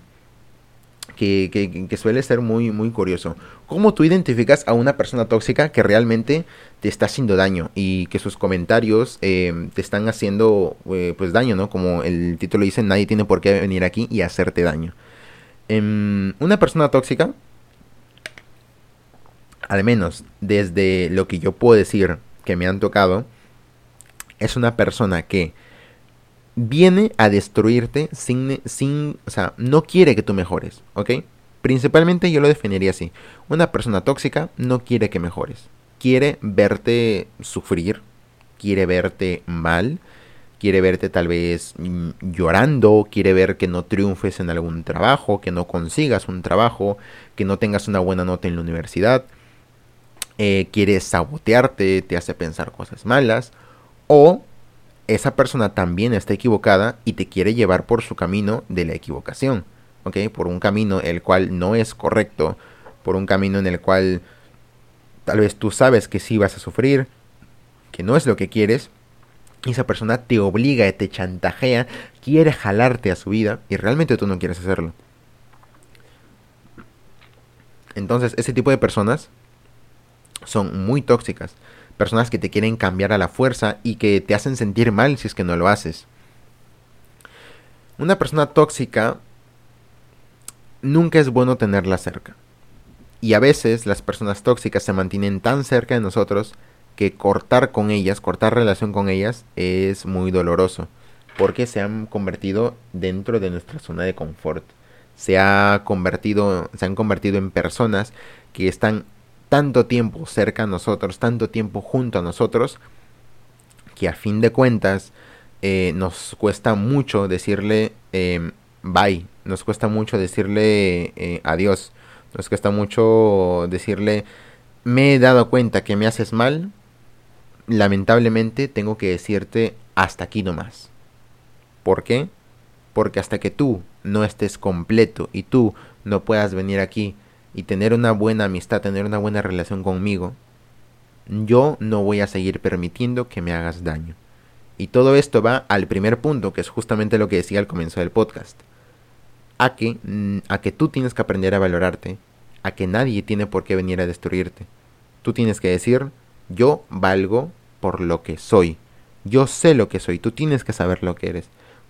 que, suele ser muy, muy curioso. ¿Cómo tú identificas a una persona tóxica que realmente te está haciendo daño y que sus comentarios eh, te están haciendo eh, pues daño, ¿no? Como el título dice, nadie tiene por qué venir aquí y hacerte daño. Em, una persona tóxica, al menos desde lo que yo puedo decir que me han tocado, es una persona que viene a destruirte sin, sin, o sea, no quiere que tú mejores, ¿ok? Principalmente yo lo definiría así. Una persona tóxica no quiere que mejores. Quiere verte sufrir, quiere verte mal, quiere verte tal vez mm, llorando, quiere ver que no triunfes en algún trabajo, que no consigas un trabajo, que no tengas una buena nota en la universidad, eh, quiere sabotearte, te hace pensar cosas malas, o esa persona también está equivocada y te quiere llevar por su camino de la equivocación, ¿ok? Por un camino el cual no es correcto, por un camino en el cual tal vez tú sabes que sí vas a sufrir, que no es lo que quieres, y esa persona te obliga, te chantajea, quiere jalarte a su vida y realmente tú no quieres hacerlo. Entonces, ese tipo de personas son muy tóxicas. Personas que te quieren cambiar a la fuerza y que te hacen sentir mal si es que no lo haces. Una persona tóxica nunca es bueno tenerla cerca. Y a veces las personas tóxicas se mantienen tan cerca de nosotros que cortar con ellas, cortar relación con ellas es muy doloroso. Porque se han convertido dentro de nuestra zona de confort. Se, ha convertido, se han convertido en personas que están tanto tiempo cerca a nosotros, tanto tiempo junto a nosotros, que a fin de cuentas eh, nos cuesta mucho decirle em, bye, nos cuesta mucho decirle eh, adiós, nos cuesta mucho decirle me he dado cuenta que me haces mal, lamentablemente tengo que decirte hasta aquí nomás. ¿Por qué? Porque hasta que tú no estés completo y tú no puedas venir aquí y tener una buena amistad, tener una buena relación conmigo, yo no voy a seguir permitiendo que me hagas daño. Y todo esto va al primer punto, que es justamente lo que decía al comienzo del podcast. A que, mm, a que tú tienes que aprender a valorarte, a que nadie tiene por qué venir a destruirte. Tú tienes que decir, yo valgo por lo que soy. Yo sé lo que soy, tú tienes que saber lo que eres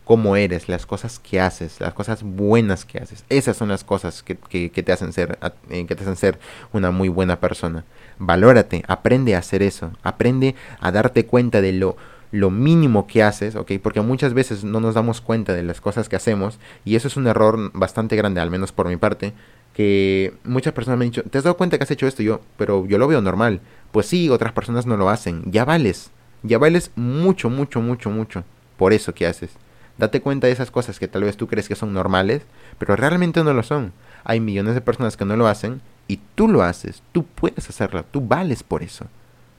cómo eres, las cosas que haces, las cosas buenas que haces. Esas son las cosas que, te, hacen ser, eh, que te hacen ser una muy buena persona. Valórate, aprende a hacer eso, aprende a darte cuenta de lo, lo mínimo que haces, ¿ok? Porque muchas veces no nos damos cuenta de las cosas que hacemos y eso es un error bastante grande, al menos por mi parte, que muchas personas me han dicho, ¿te has dado cuenta que has hecho esto? yo, pero yo lo veo normal. Pues sí, otras personas no lo hacen. Ya vales, ya vales mucho, mucho, mucho, mucho por eso que haces. Date cuenta de esas cosas que tal vez tú crees que son normales, pero realmente no lo son. Hay millones de personas que no lo hacen y tú lo haces, tú puedes hacerlo, tú vales por eso.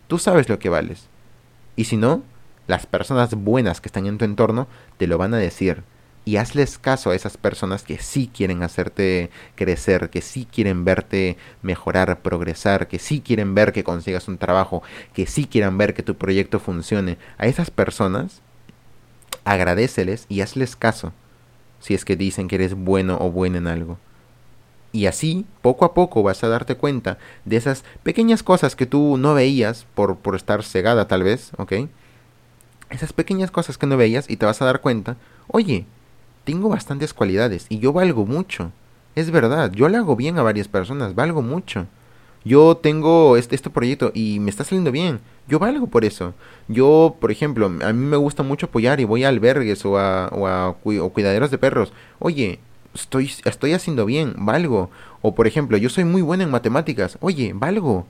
Tú sabes lo que vales. Y si no, las personas buenas que están en tu entorno te lo van a decir. Y hazles caso a esas personas que sí quieren hacerte crecer, que sí quieren verte mejorar, progresar, que sí quieren ver que consigas un trabajo, que sí quieren ver que tu proyecto funcione. A esas personas agradeceles y hazles caso si es que dicen que eres bueno o buena en algo. Y así, poco a poco vas a darte cuenta de esas pequeñas cosas que tú no veías por, por estar cegada tal vez, ¿ok? Esas pequeñas cosas que no veías y te vas a dar cuenta, oye, tengo bastantes cualidades y yo valgo mucho. Es verdad, yo le hago bien a varias personas, valgo mucho yo tengo este, este proyecto y me está saliendo bien, yo valgo por eso. Yo, por ejemplo, a mí me gusta mucho apoyar y voy a albergues o a, o a cuidaderos de perros. Oye, estoy, estoy haciendo bien, valgo. O por ejemplo, yo soy muy bueno en matemáticas. Oye, valgo.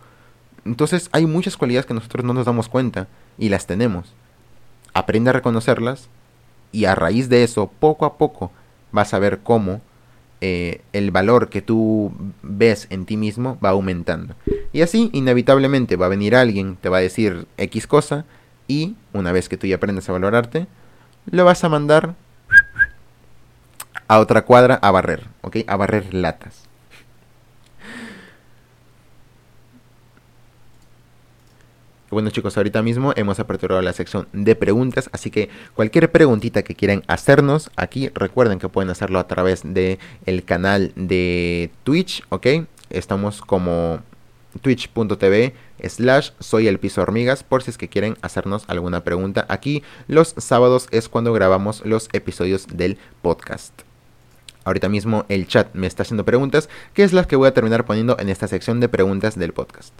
Entonces hay muchas cualidades que nosotros no nos damos cuenta y las tenemos. Aprende a reconocerlas y a raíz de eso, poco a poco, vas a ver cómo eh, el valor que tú ves en ti mismo va aumentando. Y así, inevitablemente, va a venir alguien, te va a decir X cosa, y una vez que tú ya aprendes a valorarte, lo vas a mandar a otra cuadra a barrer, ¿ok? A barrer latas. Bueno chicos, ahorita mismo hemos aperturado la sección de preguntas, así que cualquier preguntita que quieran hacernos aquí, recuerden que pueden hacerlo a través de el canal de Twitch, ¿ok? Estamos como twitch.tv slash soy el piso hormigas por si es que quieren hacernos alguna pregunta aquí los sábados es cuando grabamos los episodios del podcast ahorita mismo el chat me está haciendo preguntas que es las que voy a terminar poniendo en esta sección de preguntas del podcast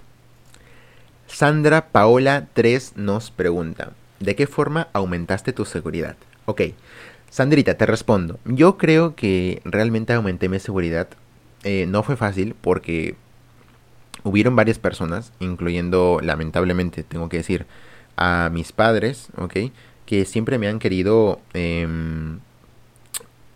Sandra Paola 3 nos pregunta, ¿de qué forma aumentaste tu seguridad? Ok, Sandrita, te respondo. Yo creo que realmente aumenté mi seguridad. Eh, no fue fácil porque hubieron varias personas, incluyendo lamentablemente, tengo que decir, a mis padres, ¿ok? Que siempre me han querido em,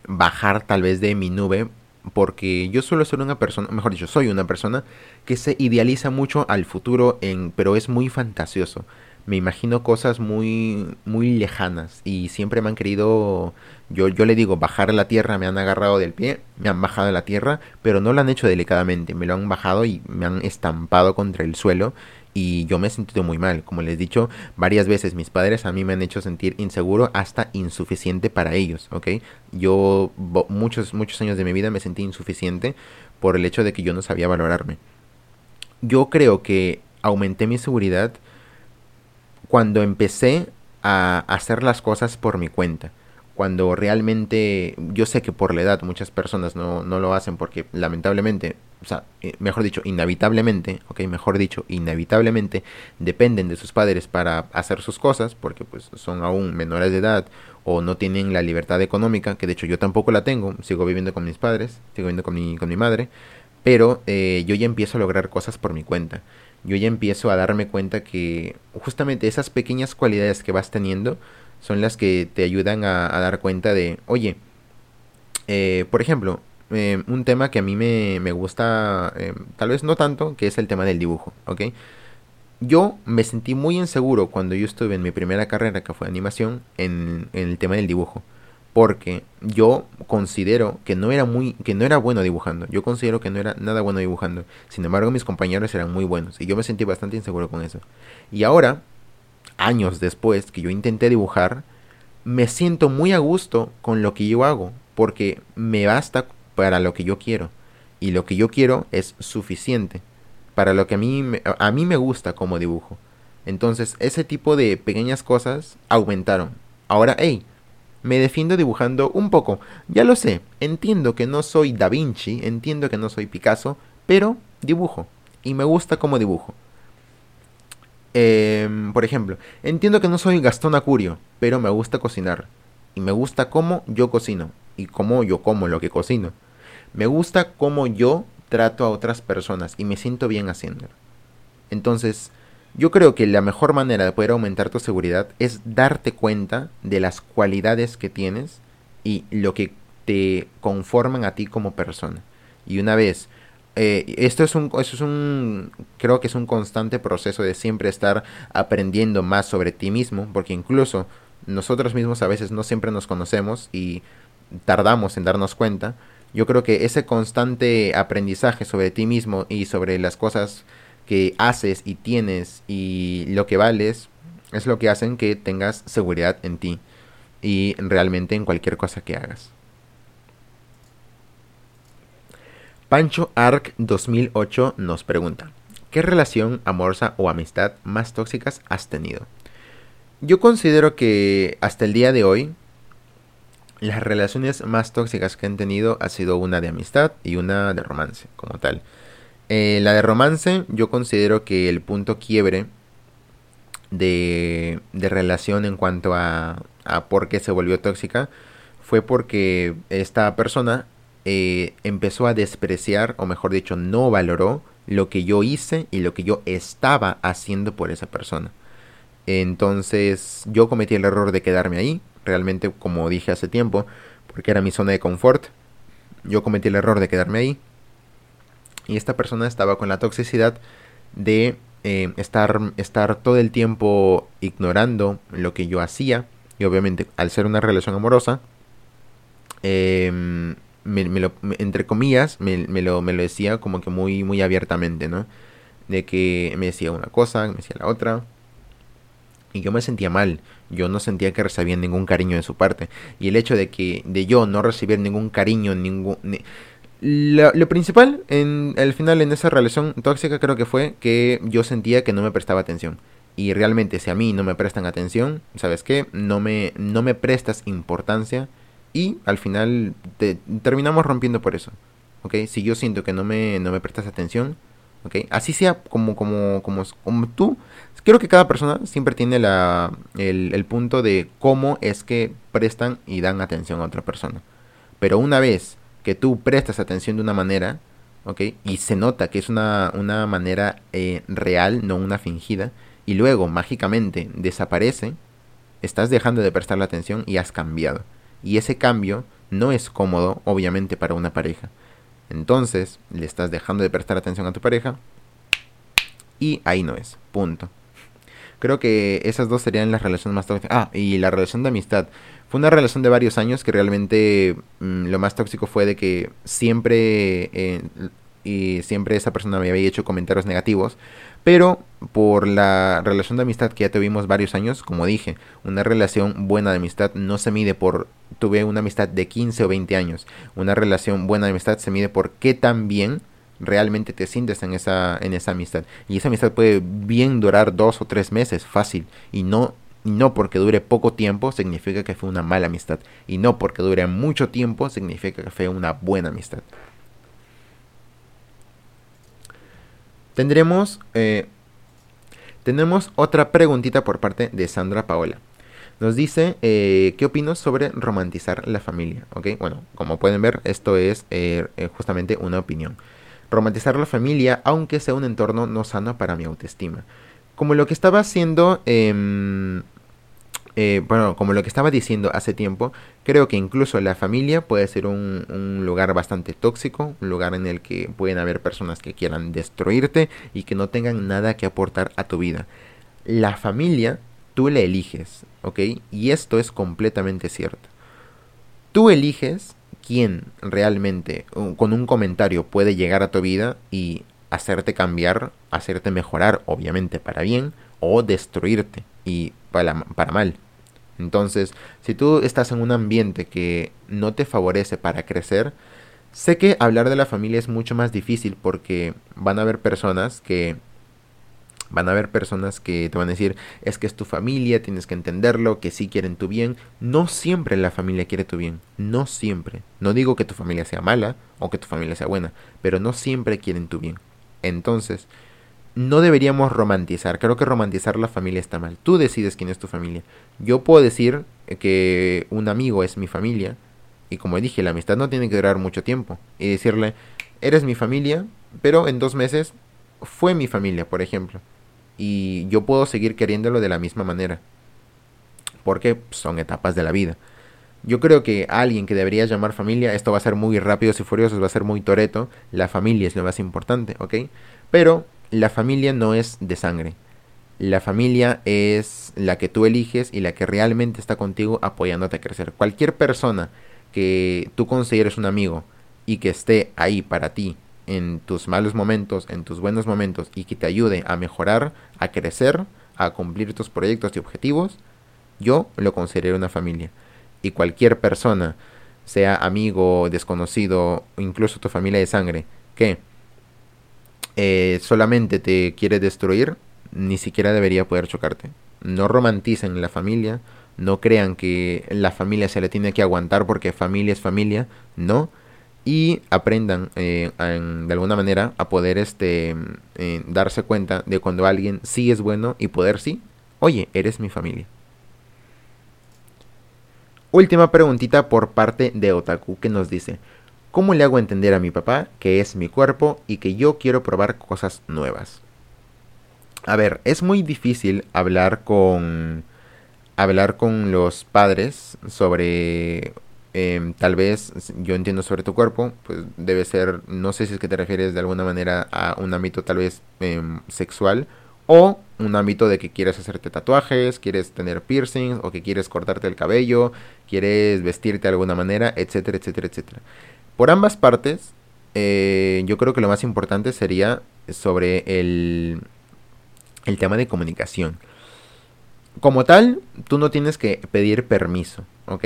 bajar tal vez de mi nube porque yo suelo ser una persona, mejor dicho, soy una persona que se idealiza mucho al futuro, en, pero es muy fantasioso. Me imagino cosas muy, muy lejanas y siempre me han querido, yo, yo le digo, bajar a la tierra, me han agarrado del pie, me han bajado a la tierra, pero no lo han hecho delicadamente, me lo han bajado y me han estampado contra el suelo y yo me he sentido muy mal. Como les he dicho varias veces, mis padres a mí me han hecho sentir inseguro hasta insuficiente para ellos, ¿ok? Yo muchos, muchos años de mi vida me sentí insuficiente por el hecho de que yo no sabía valorarme. Yo creo que aumenté mi seguridad cuando empecé a hacer las cosas por mi cuenta. Cuando realmente, yo sé que por la edad muchas personas no, no lo hacen porque lamentablemente, o sea, eh, mejor dicho, inevitablemente, ok, mejor dicho, inevitablemente dependen de sus padres para hacer sus cosas porque pues son aún menores de edad o no tienen la libertad económica, que de hecho yo tampoco la tengo, sigo viviendo con mis padres, sigo viviendo con mi, con mi madre, pero eh, yo ya empiezo a lograr cosas por mi cuenta yo ya empiezo a darme cuenta que justamente esas pequeñas cualidades que vas teniendo son las que te ayudan a, dar cuenta de, oye, eh, por ejemplo, eh, un tema que a mí me, me gusta, eh, tal vez no tanto, que es el tema del dibujo, ¿ok? Yo me sentí muy inseguro cuando yo estuve en mi primera carrera, que fue animación, en el tema del dibujo porque yo considero que no era muy que no era bueno dibujando. Yo considero que no era nada bueno dibujando. Sin embargo, mis compañeros eran muy buenos y yo me sentí bastante inseguro con eso. Y ahora, años después que yo intenté dibujar, me siento muy a gusto con lo que yo hago porque me basta para lo que yo quiero y lo que yo quiero es suficiente para lo que a mí a mí me gusta como dibujo. Entonces, ese tipo de pequeñas cosas aumentaron. Ahora, hey, me defiendo dibujando un poco. Ya lo sé, entiendo que no soy Da Vinci, entiendo que no soy Picasso, pero dibujo. Y me gusta como dibujo. Em, por ejemplo, entiendo que no soy Gastón Acurio, pero me gusta cocinar. Y me gusta cómo yo cocino. Y cómo yo como lo que cocino. Me gusta cómo yo trato a otras personas y me siento bien haciéndolo. Entonces, yo creo que la mejor manera de poder aumentar tu seguridad es darte cuenta de las cualidades que tienes y lo que te conforman a ti como persona. Y una vez, eh, esto es un, eso es un, creo que es un constante proceso de siempre estar aprendiendo más sobre ti mismo, porque incluso nosotros mismos a veces no siempre nos conocemos y tardamos en darnos cuenta. Yo creo que ese constante aprendizaje sobre ti mismo y sobre las cosas que haces y tienes y lo que vales es lo que hacen que tengas seguridad en ti y realmente en cualquier cosa que hagas. Pancho Arc 2008 nos pregunta, ¿qué relación amorosa o amistad más tóxicas has tenido? Yo considero que hasta el día de hoy las relaciones más tóxicas que han tenido ha sido una de amistad y una de romance como tal. Eh, la de romance, yo considero que el punto quiebre de, relación en cuanto a, por qué se volvió tóxica fue porque esta persona eh, empezó a despreciar, o mejor dicho, no valoró lo que yo hice y lo que yo estaba haciendo por esa persona. Entonces yo cometí el error de quedarme ahí, realmente como dije hace tiempo, porque era mi zona de confort. Yo cometí el error de quedarme ahí, y esta persona estaba con la toxicidad de eh, estar, estar todo el tiempo ignorando lo que yo hacía. Y obviamente al ser una relación amorosa, em, entre comillas, me, lo, me lo decía como que muy, muy abiertamente, ¿no? De que me decía una cosa, me decía la otra. Y yo me sentía mal. Yo no sentía que recibía ningún cariño de su parte. Y el hecho de que de yo no recibir ningún cariño, ningún lo, principal, en el final, en esa relación tóxica, creo que fue que yo sentía que no me prestaba atención. Y realmente, si a mí no me prestan atención, ¿sabes qué? No me, no me prestas importancia. Y al final terminamos rompiendo por eso. ¿Ok? Si yo siento que no me, no me prestas atención, ¿ok? Así sea como, como, como, como tú. Creo que cada persona siempre tiene la, el, el punto de cómo es que prestan y dan atención a otra persona. Pero una vez que tú prestas atención de una manera, ¿ok? Y se nota que es una, una manera eh, real, no una fingida, y luego mágicamente desaparece, estás dejando de prestar la atención y has cambiado. Y ese cambio no es cómodo, obviamente, para una pareja. Entonces, le estás dejando de prestar atención a tu pareja y ahí no es, punto. Creo que esas dos serían las relaciones más tóxicas. Ah, y la relación de amistad. Fue una relación de varios años que realmente mm, lo más tóxico fue de que siempre eh, y siempre esa persona me había hecho comentarios negativos, pero por la relación de amistad que ya tuvimos varios años, como dije, una relación buena de amistad no se mide por tuve una amistad de 15 o 20 años. Una relación buena de amistad se mide por qué tan bien realmente te sientes en esa, en esa amistad. Y esa amistad puede bien durar dos o tres meses, fácil. Y no no porque dure poco tiempo significa que fue una mala amistad. Y no porque dure mucho tiempo significa que fue una buena amistad. Tendremos, eh, otra preguntita por parte de Sandra Paola. Nos dice, eh, ¿qué opinas sobre romantizar la familia? ¿Ok? Bueno, como pueden ver, esto es eh, justamente una opinión. Romantizar la familia, aunque sea un entorno no sano para mi autoestima. Como lo que estaba haciendo em, eh, bueno, como lo que estaba diciendo hace tiempo, creo que incluso la familia puede ser un, un, lugar bastante tóxico, un lugar en el que pueden haber personas que quieran destruirte y que no tengan nada que aportar a tu vida. La familia, tú la eliges, ¿ok? Y esto es completamente cierto. Tú eliges quién realmente con un comentario puede llegar a tu vida y hacerte cambiar, hacerte mejorar, obviamente para bien, o destruirte y para, para mal. Entonces, si tú estás en un ambiente que no te favorece para crecer, sé que hablar de la familia es mucho más difícil porque van a haber personas que van a haber personas que te van a decir, es que es tu familia, tienes que entenderlo, que sí quieren tu bien. No siempre la familia quiere tu bien, no siempre. No digo que tu familia sea mala o que tu familia sea buena, pero no siempre quieren tu bien. Entonces, no deberíamos romantizar. Creo que romantizar la familia está mal. Tú decides quién es tu familia. Yo puedo decir que un amigo es mi familia. Y como dije, la amistad no tiene que durar mucho tiempo. Y decirle, eres mi familia, pero en dos meses fue mi familia, por ejemplo. Y yo puedo seguir queriéndolo de la misma manera. Porque son etapas de la vida. Yo creo que alguien que debería llamar familia, esto va a ser muy rápido y furioso, va a ser muy toreto. La familia es lo más importante, ¿ok? Pero la familia no es de sangre. La familia es la que tú eliges y la que realmente está contigo apoyándote a crecer. Cualquier persona que tú consideres un amigo y que esté ahí para ti en tus malos momentos, en tus buenos momentos y que te ayude a mejorar, a crecer, a cumplir tus proyectos y objetivos, yo lo considero una familia. Y cualquier persona, sea amigo, desconocido, incluso tu familia de sangre, que eh, solamente te quiere destruir, ni siquiera debería poder chocarte. No romanticen la familia, no crean que la familia se le tiene que aguantar porque familia es familia, no. Y aprendan eh, de alguna manera a poder este, eh, darse cuenta de cuando alguien sí es bueno y poder sí, oye, eres mi familia. Última preguntita por parte de Otaku que nos dice, ¿Cómo le hago entender a mi papá que es mi cuerpo y que yo quiero probar cosas nuevas? A ver, es muy difícil hablar con hablar con los padres sobre em, tal vez yo entiendo sobre tu cuerpo, pues debe ser, no sé si es que te refieres de alguna manera a un ámbito tal vez em, sexual o un ámbito de que quieres hacerte tatuajes, quieres tener piercings o que quieres cortarte el cabello, quieres vestirte de alguna manera, etcétera, etcétera, etcétera. Por ambas partes, eh, yo creo que lo más importante sería sobre el, el tema de comunicación. Como tal, tú no tienes que pedir permiso, ¿ok?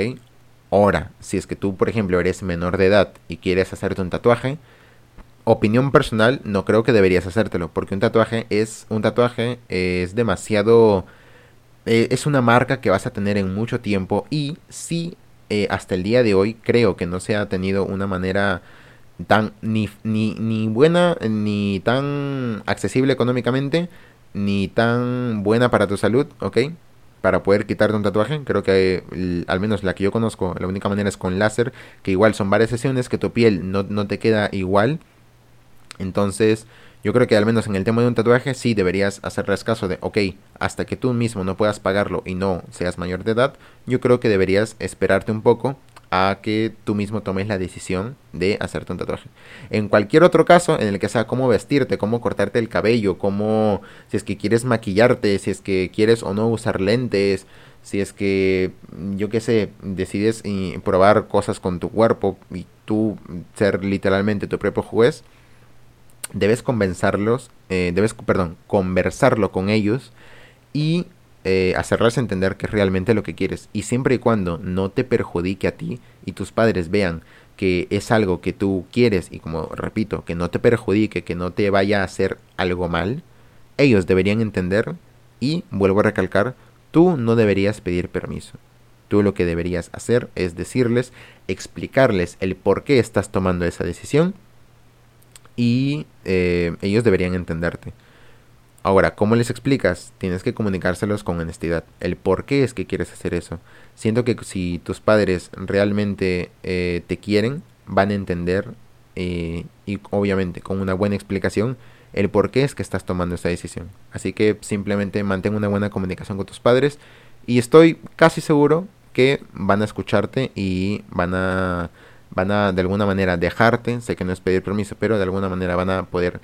Ahora, si es que tú, por ejemplo, eres menor de edad y quieres hacerte un tatuaje, opinión personal, no creo que deberías hacértelo, porque un tatuaje es un tatuaje es demasiado eh, es una marca que vas a tener en mucho tiempo y si eh, hasta el día de hoy creo que no se ha tenido una manera tan ni, ni, ni buena ni tan accesible económicamente ni tan buena para tu salud, ¿ok? Para poder quitarte un tatuaje, creo que al menos la que yo conozco, la única manera es con láser, que igual son varias sesiones, que tu piel no, no te queda igual. Entonces, yo creo que al menos en el tema de un tatuaje sí deberías hacerles caso de, ok, hasta que tú mismo no puedas pagarlo y no seas mayor de edad, yo creo que deberías esperarte un poco a que tú mismo tomes la decisión de hacerte un tatuaje. En cualquier otro caso, en el que sea cómo vestirte, cómo cortarte el cabello, cómo si es que quieres maquillarte, si es que quieres o no usar lentes, si es que yo qué sé, decides probar cosas con tu cuerpo y tú ser literalmente tu propio juez, debes convencerlos, eh, debes, perdón, conversarlo con ellos y eh, hacerles entender que es realmente lo que quieres. Y siempre y cuando no te perjudique a ti y tus padres vean que es algo que tú quieres y como repito, que no te perjudique, que no te vaya a hacer algo mal, ellos deberían entender y, vuelvo a recalcar, tú no deberías pedir permiso. Tú lo que deberías hacer es decirles, explicarles el por qué estás tomando esa decisión y eh, ellos deberían entenderte. Ahora, ¿cómo les explicas? Tienes que comunicárselos con honestidad. El por qué es que quieres hacer eso. Siento que si tus padres realmente eh, te quieren, van a entender eh, y obviamente con una buena explicación el por qué es que estás tomando esa decisión. Así que simplemente mantén una buena comunicación con tus padres y estoy casi seguro que van a escucharte y van a van a de alguna manera dejarte, sé que no es pedir permiso, pero de alguna manera van a poder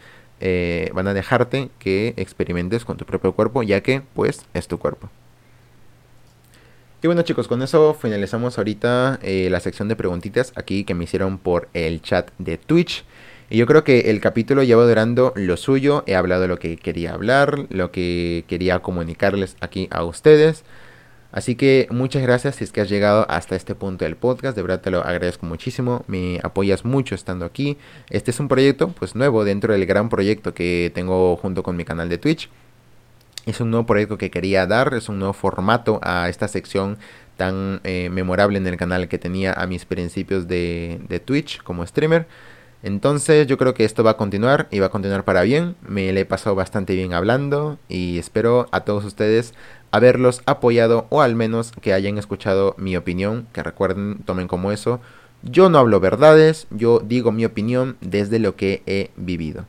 eh, van a dejarte que experimentes con tu propio cuerpo, ya que pues es tu cuerpo. Y bueno chicos, con eso finalizamos ahorita eh, la sección de preguntitas aquí que me hicieron por el chat de Twitch. Y yo creo que el capítulo lleva durando lo suyo, he hablado lo que quería hablar, lo que quería comunicarles aquí a ustedes. Así que muchas gracias si es que has llegado hasta este punto del podcast, de verdad te lo agradezco muchísimo, me apoyas mucho estando aquí. Este es un proyecto pues nuevo dentro del gran proyecto que tengo junto con mi canal de Twitch. Es un nuevo proyecto que quería dar, es un nuevo formato a esta sección tan eh, memorable en el canal que tenía a mis principios de, de Twitch como streamer. Entonces yo creo que esto va a continuar y va a continuar para bien. Me le he pasado bastante bien hablando y espero a todos ustedes haberlos apoyado o al menos que hayan escuchado mi opinión, que recuerden, tomen como eso. Yo no hablo verdades, yo digo mi opinión desde lo que he vivido.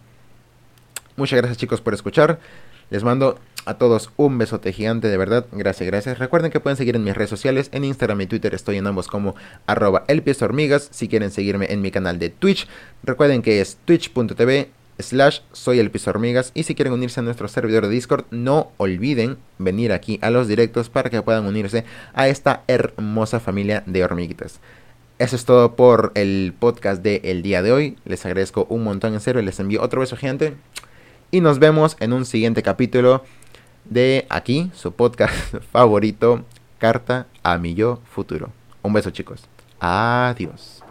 Muchas gracias chicos por escuchar. Les mando a todos un besote gigante, de verdad. Gracias, gracias. Recuerden que pueden seguir en mis redes sociales. En Instagram y Twitter estoy en ambos como arroba hormigas. Si quieren seguirme en mi canal de Twitch, recuerden que es twitch.tv slash soy el piso hormigas y si quieren unirse a nuestro servidor de Discord no olviden venir aquí a los directos para que puedan unirse a esta hermosa familia de hormiguitas. Eso es todo por el podcast del el día de hoy. Les agradezco un montón en serio. Les envío otro beso gigante. Y nos vemos en un siguiente capítulo de aquí, su podcast favorito, Carta a mi yo futuro. Un beso chicos. Adiós.